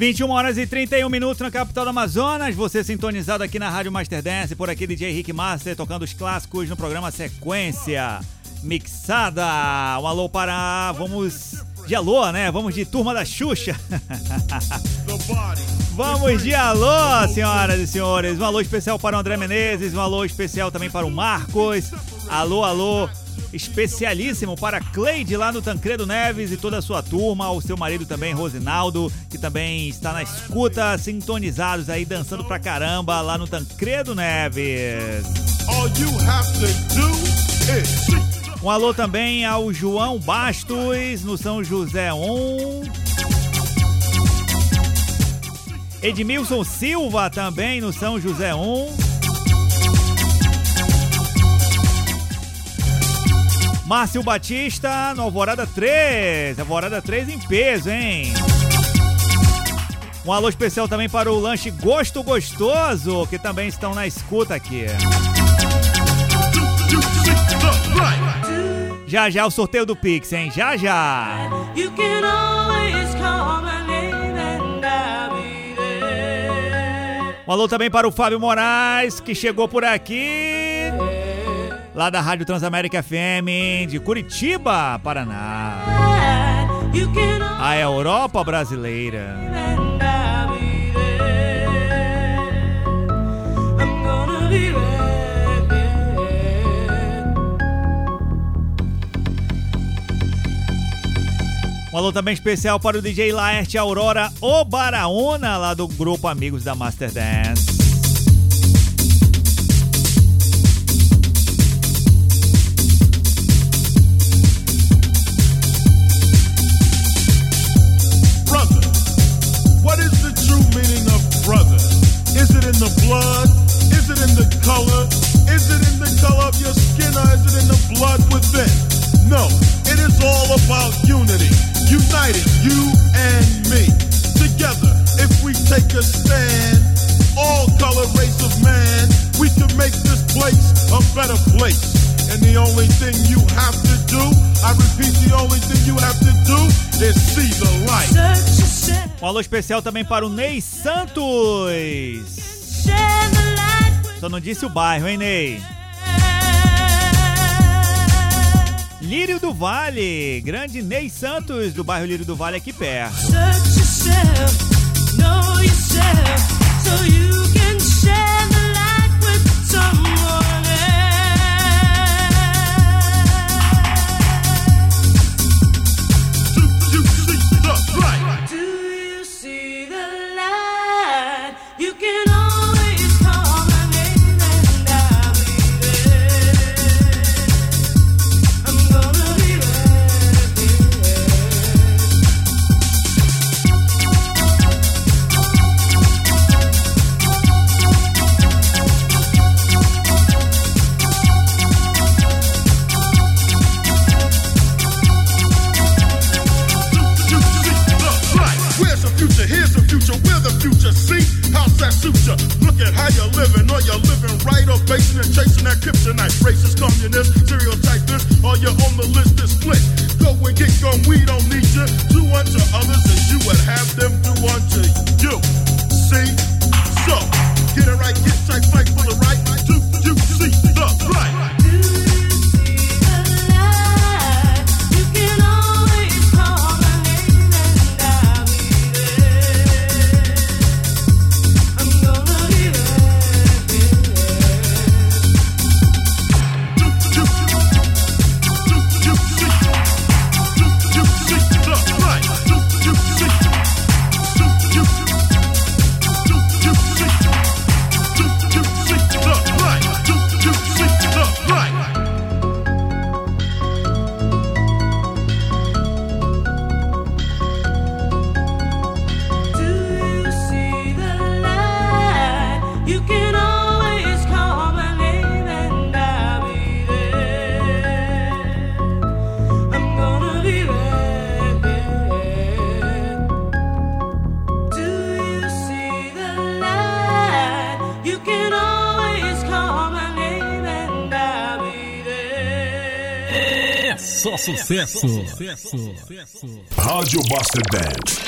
21 horas e 31 minutos na capital do Amazonas. Você sintonizado aqui na Rádio Master Dance, por aqui DJ Rick Master tocando os clássicos no programa Sequência Mixada. Um alô para. Vamos de alô, né? Vamos de turma da Xuxa. Vamos de alô, senhoras e senhores. Um alô especial para o André Menezes, um alô especial também para o Marcos. Alô, alô especialíssimo para Cleide lá no Tancredo Neves e toda a sua turma, o seu marido também, Rosinaldo, também está na escuta, sintonizados aí, dançando pra caramba lá no Tancredo Neves. All you have to do is Um alô também ao João Bastos, no São José 1. Edmilson Silva também no São José 1. Márcio Batista no Alvorada 3. Alvorada 3 em peso, hein? Um alô especial também para o lanche Gosto Gostoso, que também estão na escuta aqui. Já já o sorteio do Pix, hein? Já já. Um alô também para o Fábio Moraes, que chegou por aqui. Lá da Rádio Transamérica FM de Curitiba, Paraná. A Europa brasileira. Um alô também especial para o DJ Laerte Aurora Obaraúna, lá do grupo Amigos da Master Dance. Alô especial também para o Ney Santos. Só não disse o bairro, hein, Ney? Lírio do Vale, grande Ney Santos, do bairro Lírio do Vale, aqui perto. Sucesso. Rádio Master Dance.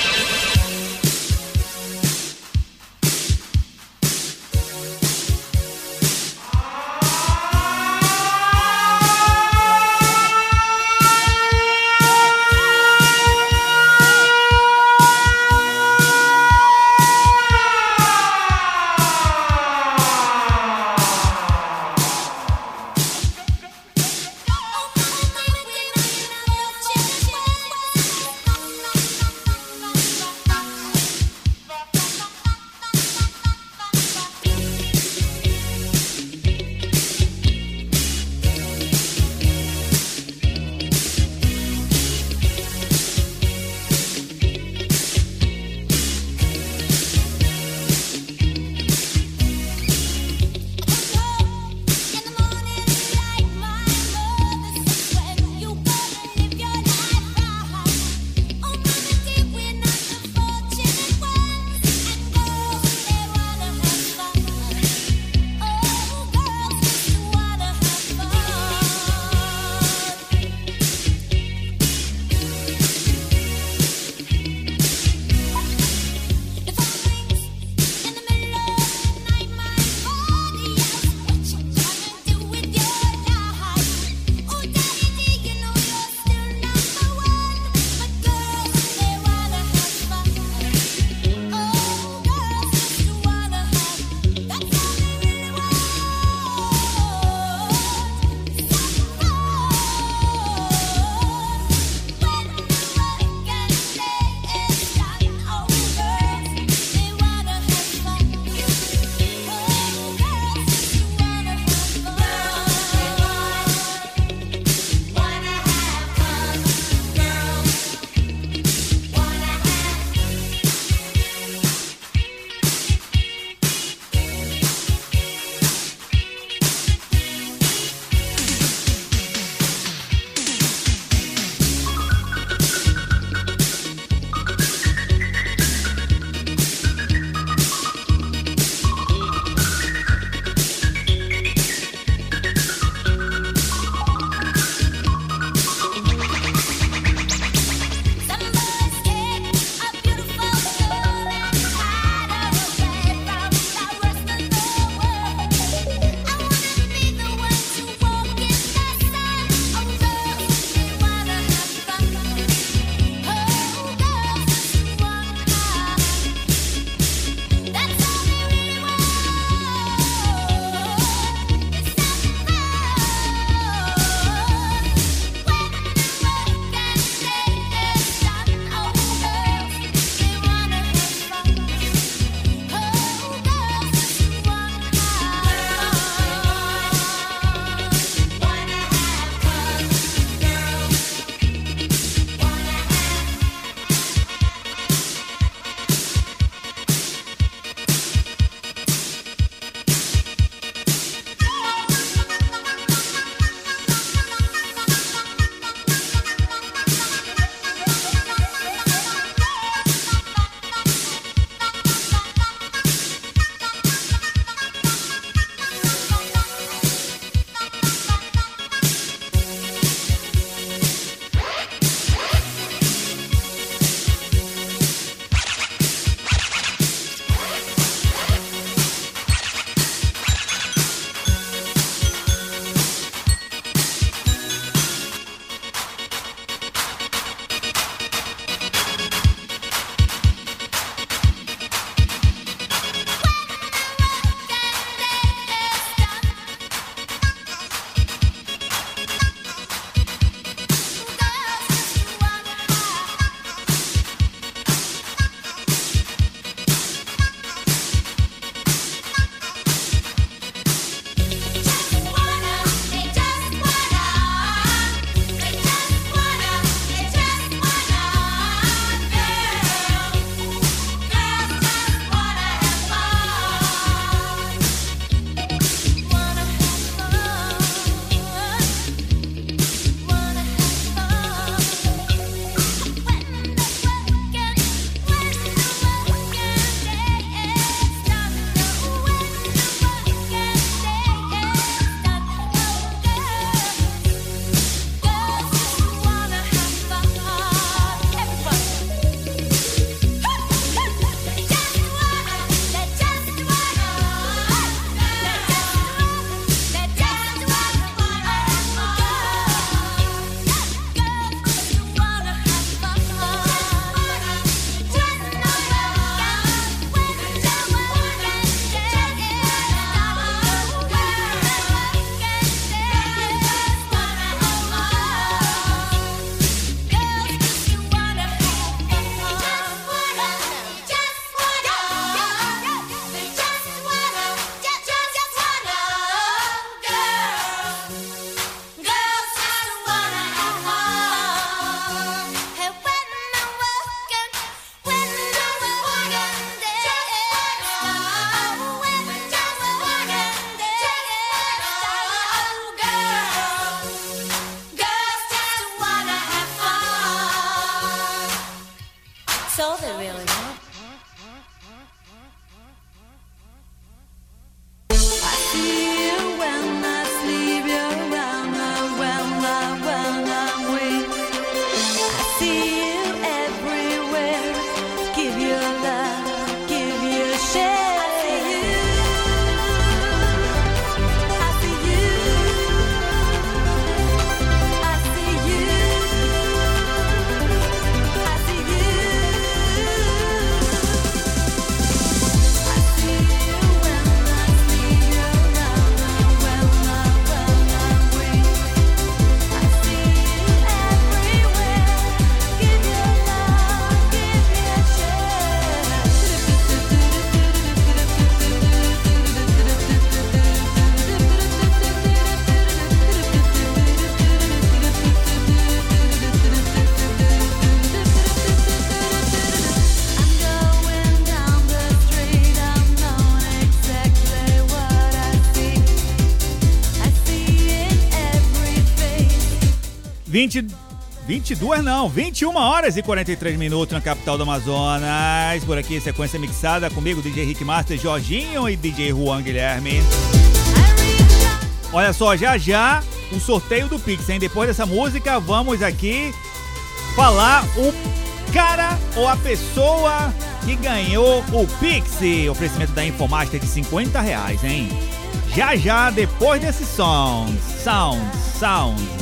20, 22 não, 21 horas e 43 minutos na capital do Amazonas. Por aqui, sequência mixada comigo, DJ Rick Master, Jorginho e DJ Juan Guilherme. Olha só, já já o sorteio do Pix, hein? Depois dessa música, vamos aqui falar o cara ou a pessoa que ganhou o Pix. Oferecimento da Infomaster de 50 reais, hein? Já já, depois desse sound, sound, sound.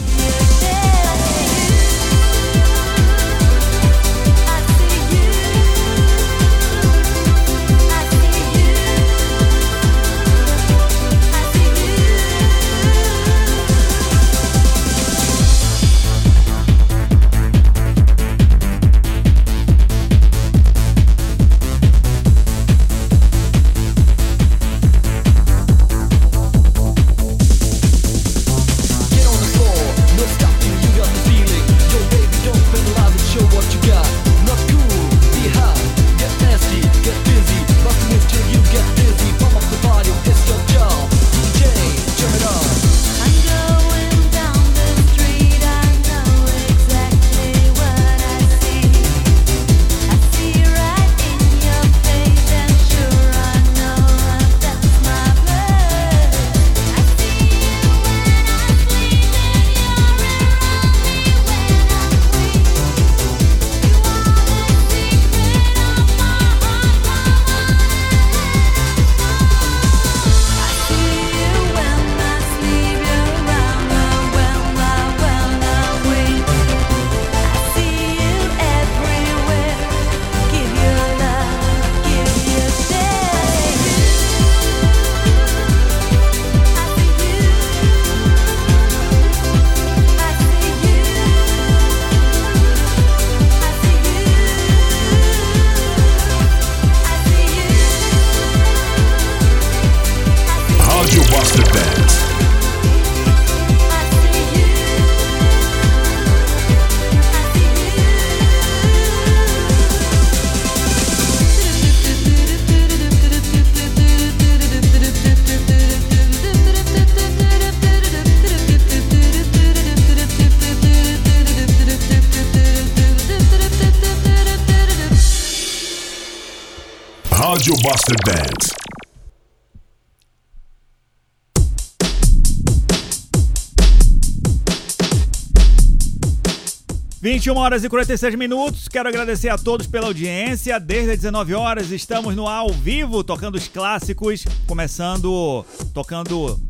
21 horas e 46 minutos. Quero agradecer a todos pela audiência. Desde as 19 horas estamos no ao vivo tocando os clássicos, começando tocando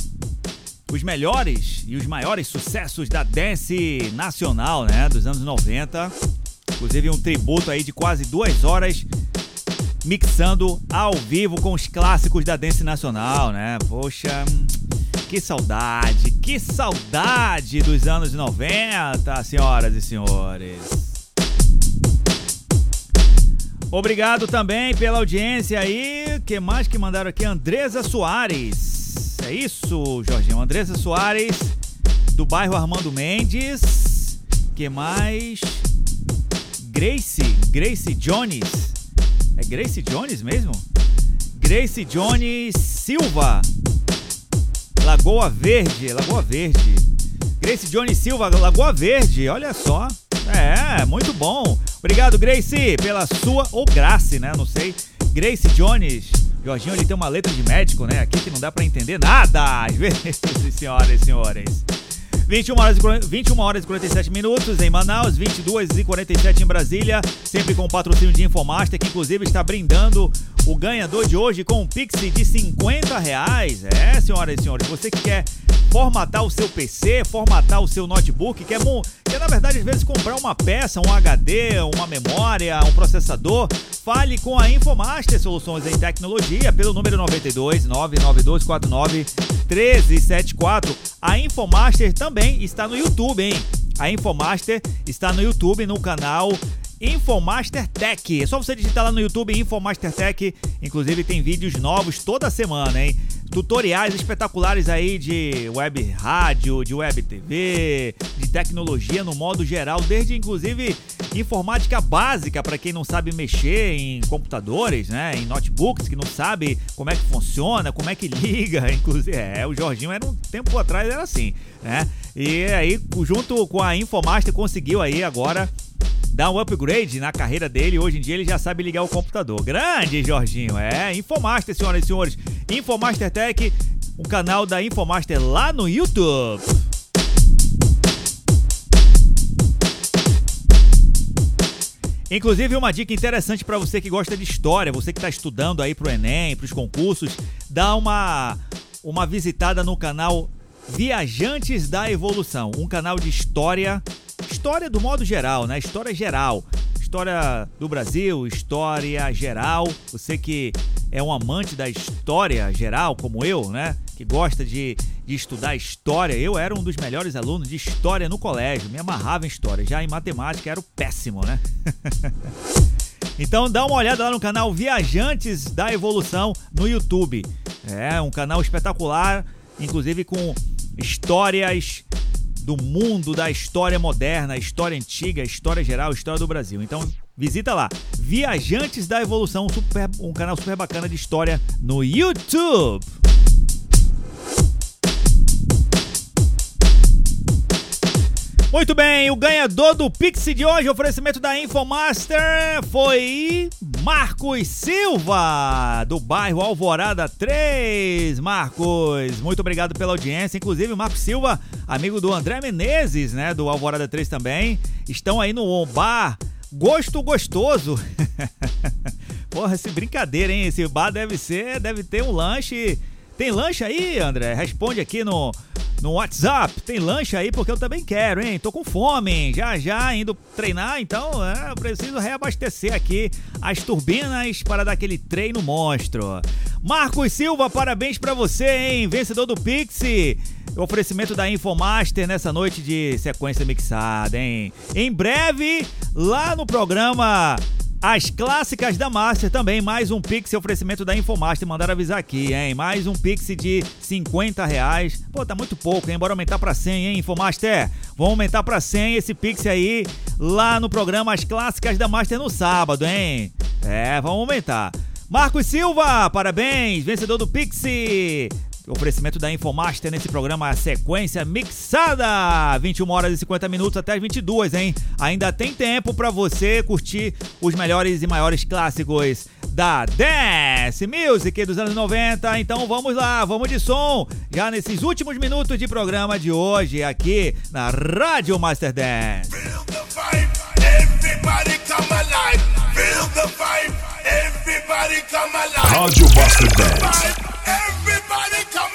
os melhores e os maiores sucessos da dance nacional, né, dos anos 90. Inclusive um tributo aí de quase duas horas mixando ao vivo com os clássicos da dance nacional, né? Poxa, que saudade, que saudade dos anos 90, senhoras e senhores. Obrigado também pela audiência aí. Que mais que mandaram aqui? Andresa Soares. É isso, Jorginho. Andresa Soares, do bairro Armando Mendes. Que mais? Grace, Grace Jones. É Grace Jones mesmo? Grace Jones Silva. Lagoa Verde, Lagoa Verde. Grace Jones Silva, Lagoa Verde, olha só. É, muito bom. Obrigado, Grace, pela sua, ou Grace, né? Não sei. Grace Jones. Jorginho, ele tem uma letra de médico, né? Aqui que não dá pra entender nada, às vezes, senhoras e senhores. 21 horas, e 40 21 horas e 47 minutos em Manaus, 22 e 47 em Brasília, sempre com o patrocínio de Infomaster, que inclusive está brindando o ganhador de hoje com um Pix de 50 reais. É, senhoras e senhores, você que quer formatar o seu PC, formatar o seu notebook, quer, quer na verdade às vezes comprar uma peça, um HD, uma memória, um processador, fale com a Infomaster Soluções em Tecnologia pelo número 92 99249 1374. A Infomaster também está no YouTube, hein? A Infomaster está no YouTube no canal Infomaster Tech. É só você digitar lá no YouTube Infomaster Tech. Inclusive tem vídeos novos toda semana, hein? Tutoriais espetaculares aí de web rádio, de web TV, de tecnologia no modo geral, desde inclusive informática básica para quem não sabe mexer em computadores, né? Em notebooks, que não sabe como é que funciona, como é que liga. Inclusive, é, o Jorginho era um tempo atrás era assim, né? E aí, junto com a Infomaster, conseguiu aí agora dar um upgrade na carreira dele. Hoje em dia ele já sabe ligar o computador. Grande, Jorginho. É, Infomaster, senhoras e senhores. Infomaster Tech, o canal da Infomaster lá no YouTube. Inclusive, uma dica interessante para você que gosta de história, você que está estudando aí pro Enem, pros concursos, dá uma, uma visitada no canal Viajantes da Evolução, um canal de história, história do modo geral, né? História geral. História do Brasil, história geral. Você que é um amante da história geral, como eu, né? Que gosta de, de estudar história. Eu era um dos melhores alunos de história no colégio, me amarrava em história. Já em matemática era o péssimo, né? Então dá uma olhada lá no canal Viajantes da Evolução no YouTube. É um canal espetacular, inclusive com histórias do mundo da história moderna, história antiga, história geral, história do Brasil. Então visita lá, Viajantes da Evolução, um, super- um canal super bacana de história no YouTube. Muito bem, o ganhador do Pix de hoje, oferecimento da Infomaster, foi Marcos Silva, do bairro Alvorada 3. Marcos, muito obrigado pela audiência. Inclusive, o Marcos Silva, amigo do André Menezes, né, do Alvorada 3 também, estão aí no bar Gosto Gostoso. Porra, esse brincadeira, hein? Esse bar deve ser, deve ter um lanche. Tem lanche aí, André? Responde aqui no, no WhatsApp. Tem lanche aí porque eu também quero, hein? Tô com fome, já já indo treinar, então é, eu preciso reabastecer aqui as turbinas para dar aquele treino monstro. Marcos Silva, parabéns pra você, hein? Vencedor do Pix. Oferecimento da Infomaster nessa noite de sequência mixada, hein? Em breve, lá no programa as clássicas da Master também, mais um Pix oferecimento da Infomaster, mandaram avisar aqui, hein? Mais um Pix de 50 reais. Pô, tá muito pouco, hein? Bora aumentar pra 100, hein, Infomaster? Vamos aumentar pra 100 esse Pix aí lá no programa As Clássicas da Master no sábado, hein? É, vamos aumentar. Marcos Silva, parabéns, vencedor do Pix. Oferecimento da Infomaster nesse programa a sequência mixada. 21 horas e 50 minutos até as 22, hein? Ainda tem tempo pra você curtir os melhores e maiores clássicos da Dance Music dos anos 90. Então vamos lá, vamos de som. Já nesses últimos minutos de programa de hoje aqui na Rádio Master Dance. Everybody come alive. Feel the vibe. Everybody come alive. Rádio Buster Dance. Everybody come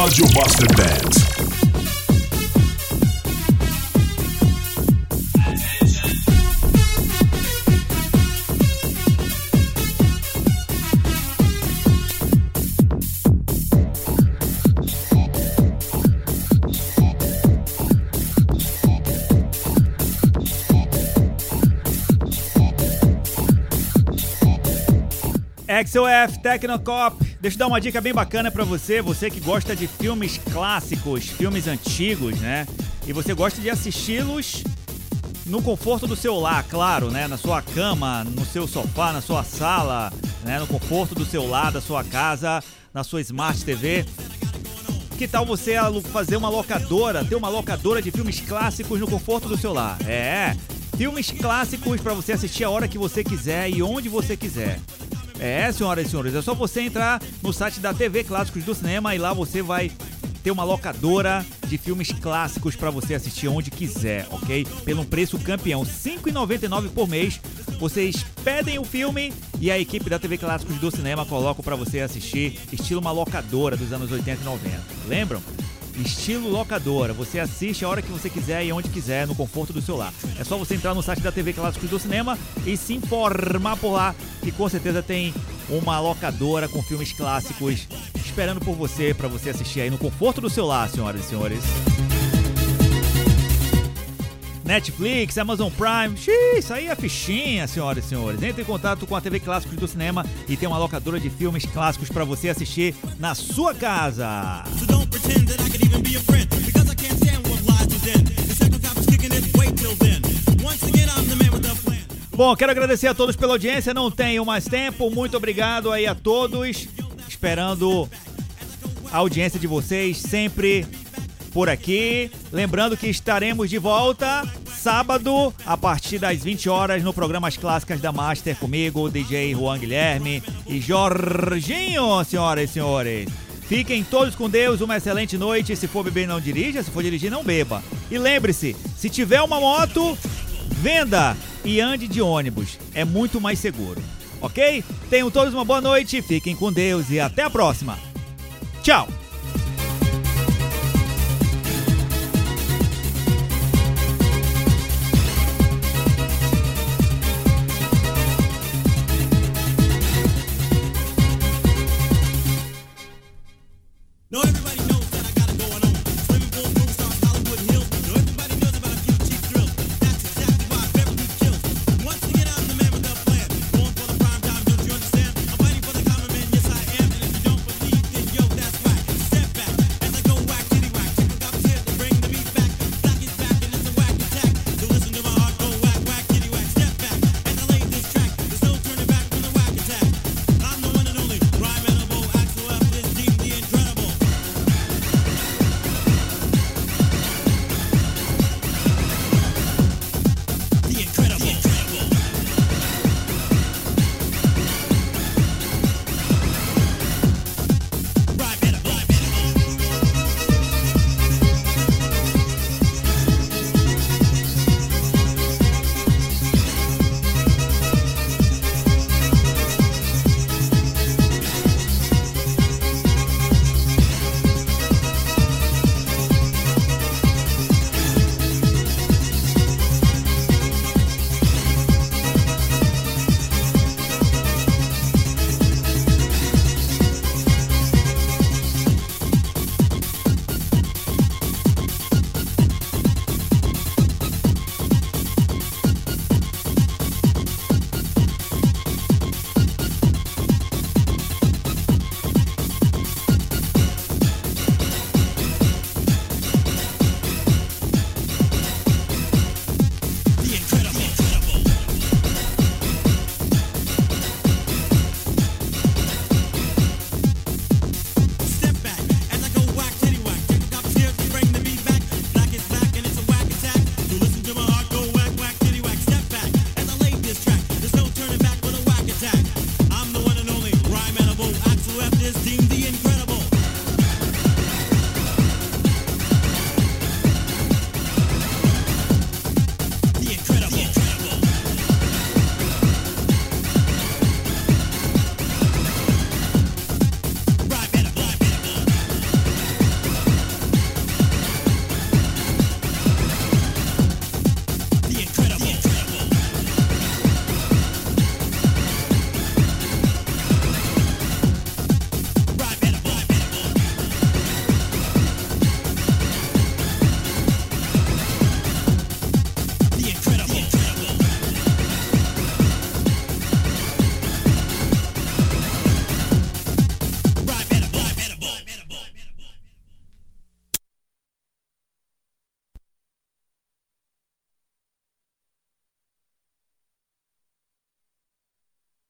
Buster Dance. XOF Tecnocop. Deixa eu dar uma dica bem bacana pra você, você que gosta de filmes clássicos, filmes antigos, né? E você gosta de assisti-los no conforto do seu lar, claro, né? Na sua cama, no seu sofá, na sua sala, né? No conforto do seu lar, da sua casa, na sua Smart TV. Que tal você fazer uma locadora, ter uma locadora de filmes clássicos no conforto do seu lar? É, filmes clássicos pra você assistir a hora que você quiser e onde você quiser. É, senhoras e senhores, é só você entrar no site da TV Clássicos do Cinema e lá você vai ter uma locadora de filmes clássicos pra você assistir onde quiser, ok? Pelo preço campeão, R$ 5,99 por mês. Vocês pedem o filme e a equipe da TV Clássicos do Cinema coloca pra você assistir, estilo uma locadora dos anos 80 e 90. Lembram? Estilo locadora, você assiste a hora que você quiser e onde quiser, no conforto do seu lar. É só você entrar no site da TV Clássicos do Cinema e se informar por lá, que com certeza tem uma locadora com filmes clássicos esperando por você, para você assistir aí no conforto do seu lar, senhoras e senhores. Netflix, Amazon Prime, xiii, isso aí é fichinha, senhoras e senhores. Entre em contato com a TV Clássicos do Cinema e tem uma locadora de filmes clássicos para você assistir na sua casa. Bom, quero agradecer a todos pela audiência. Não tenho mais tempo. Muito obrigado aí a todos. Esperando a audiência de vocês sempre por aqui. Lembrando que estaremos de volta sábado a partir das 20 horas no programa As Clássicas da Master comigo, DJ Juan Guilherme e Jorginho, senhoras e senhores. Fiquem todos com Deus, uma excelente noite. Se for beber, não dirija. Se for dirigir, não beba. E lembre-se, se tiver uma moto, venda e ande de ônibus. É muito mais seguro. Ok? Tenham todos uma boa noite, fiquem com Deus e até a próxima. Tchau!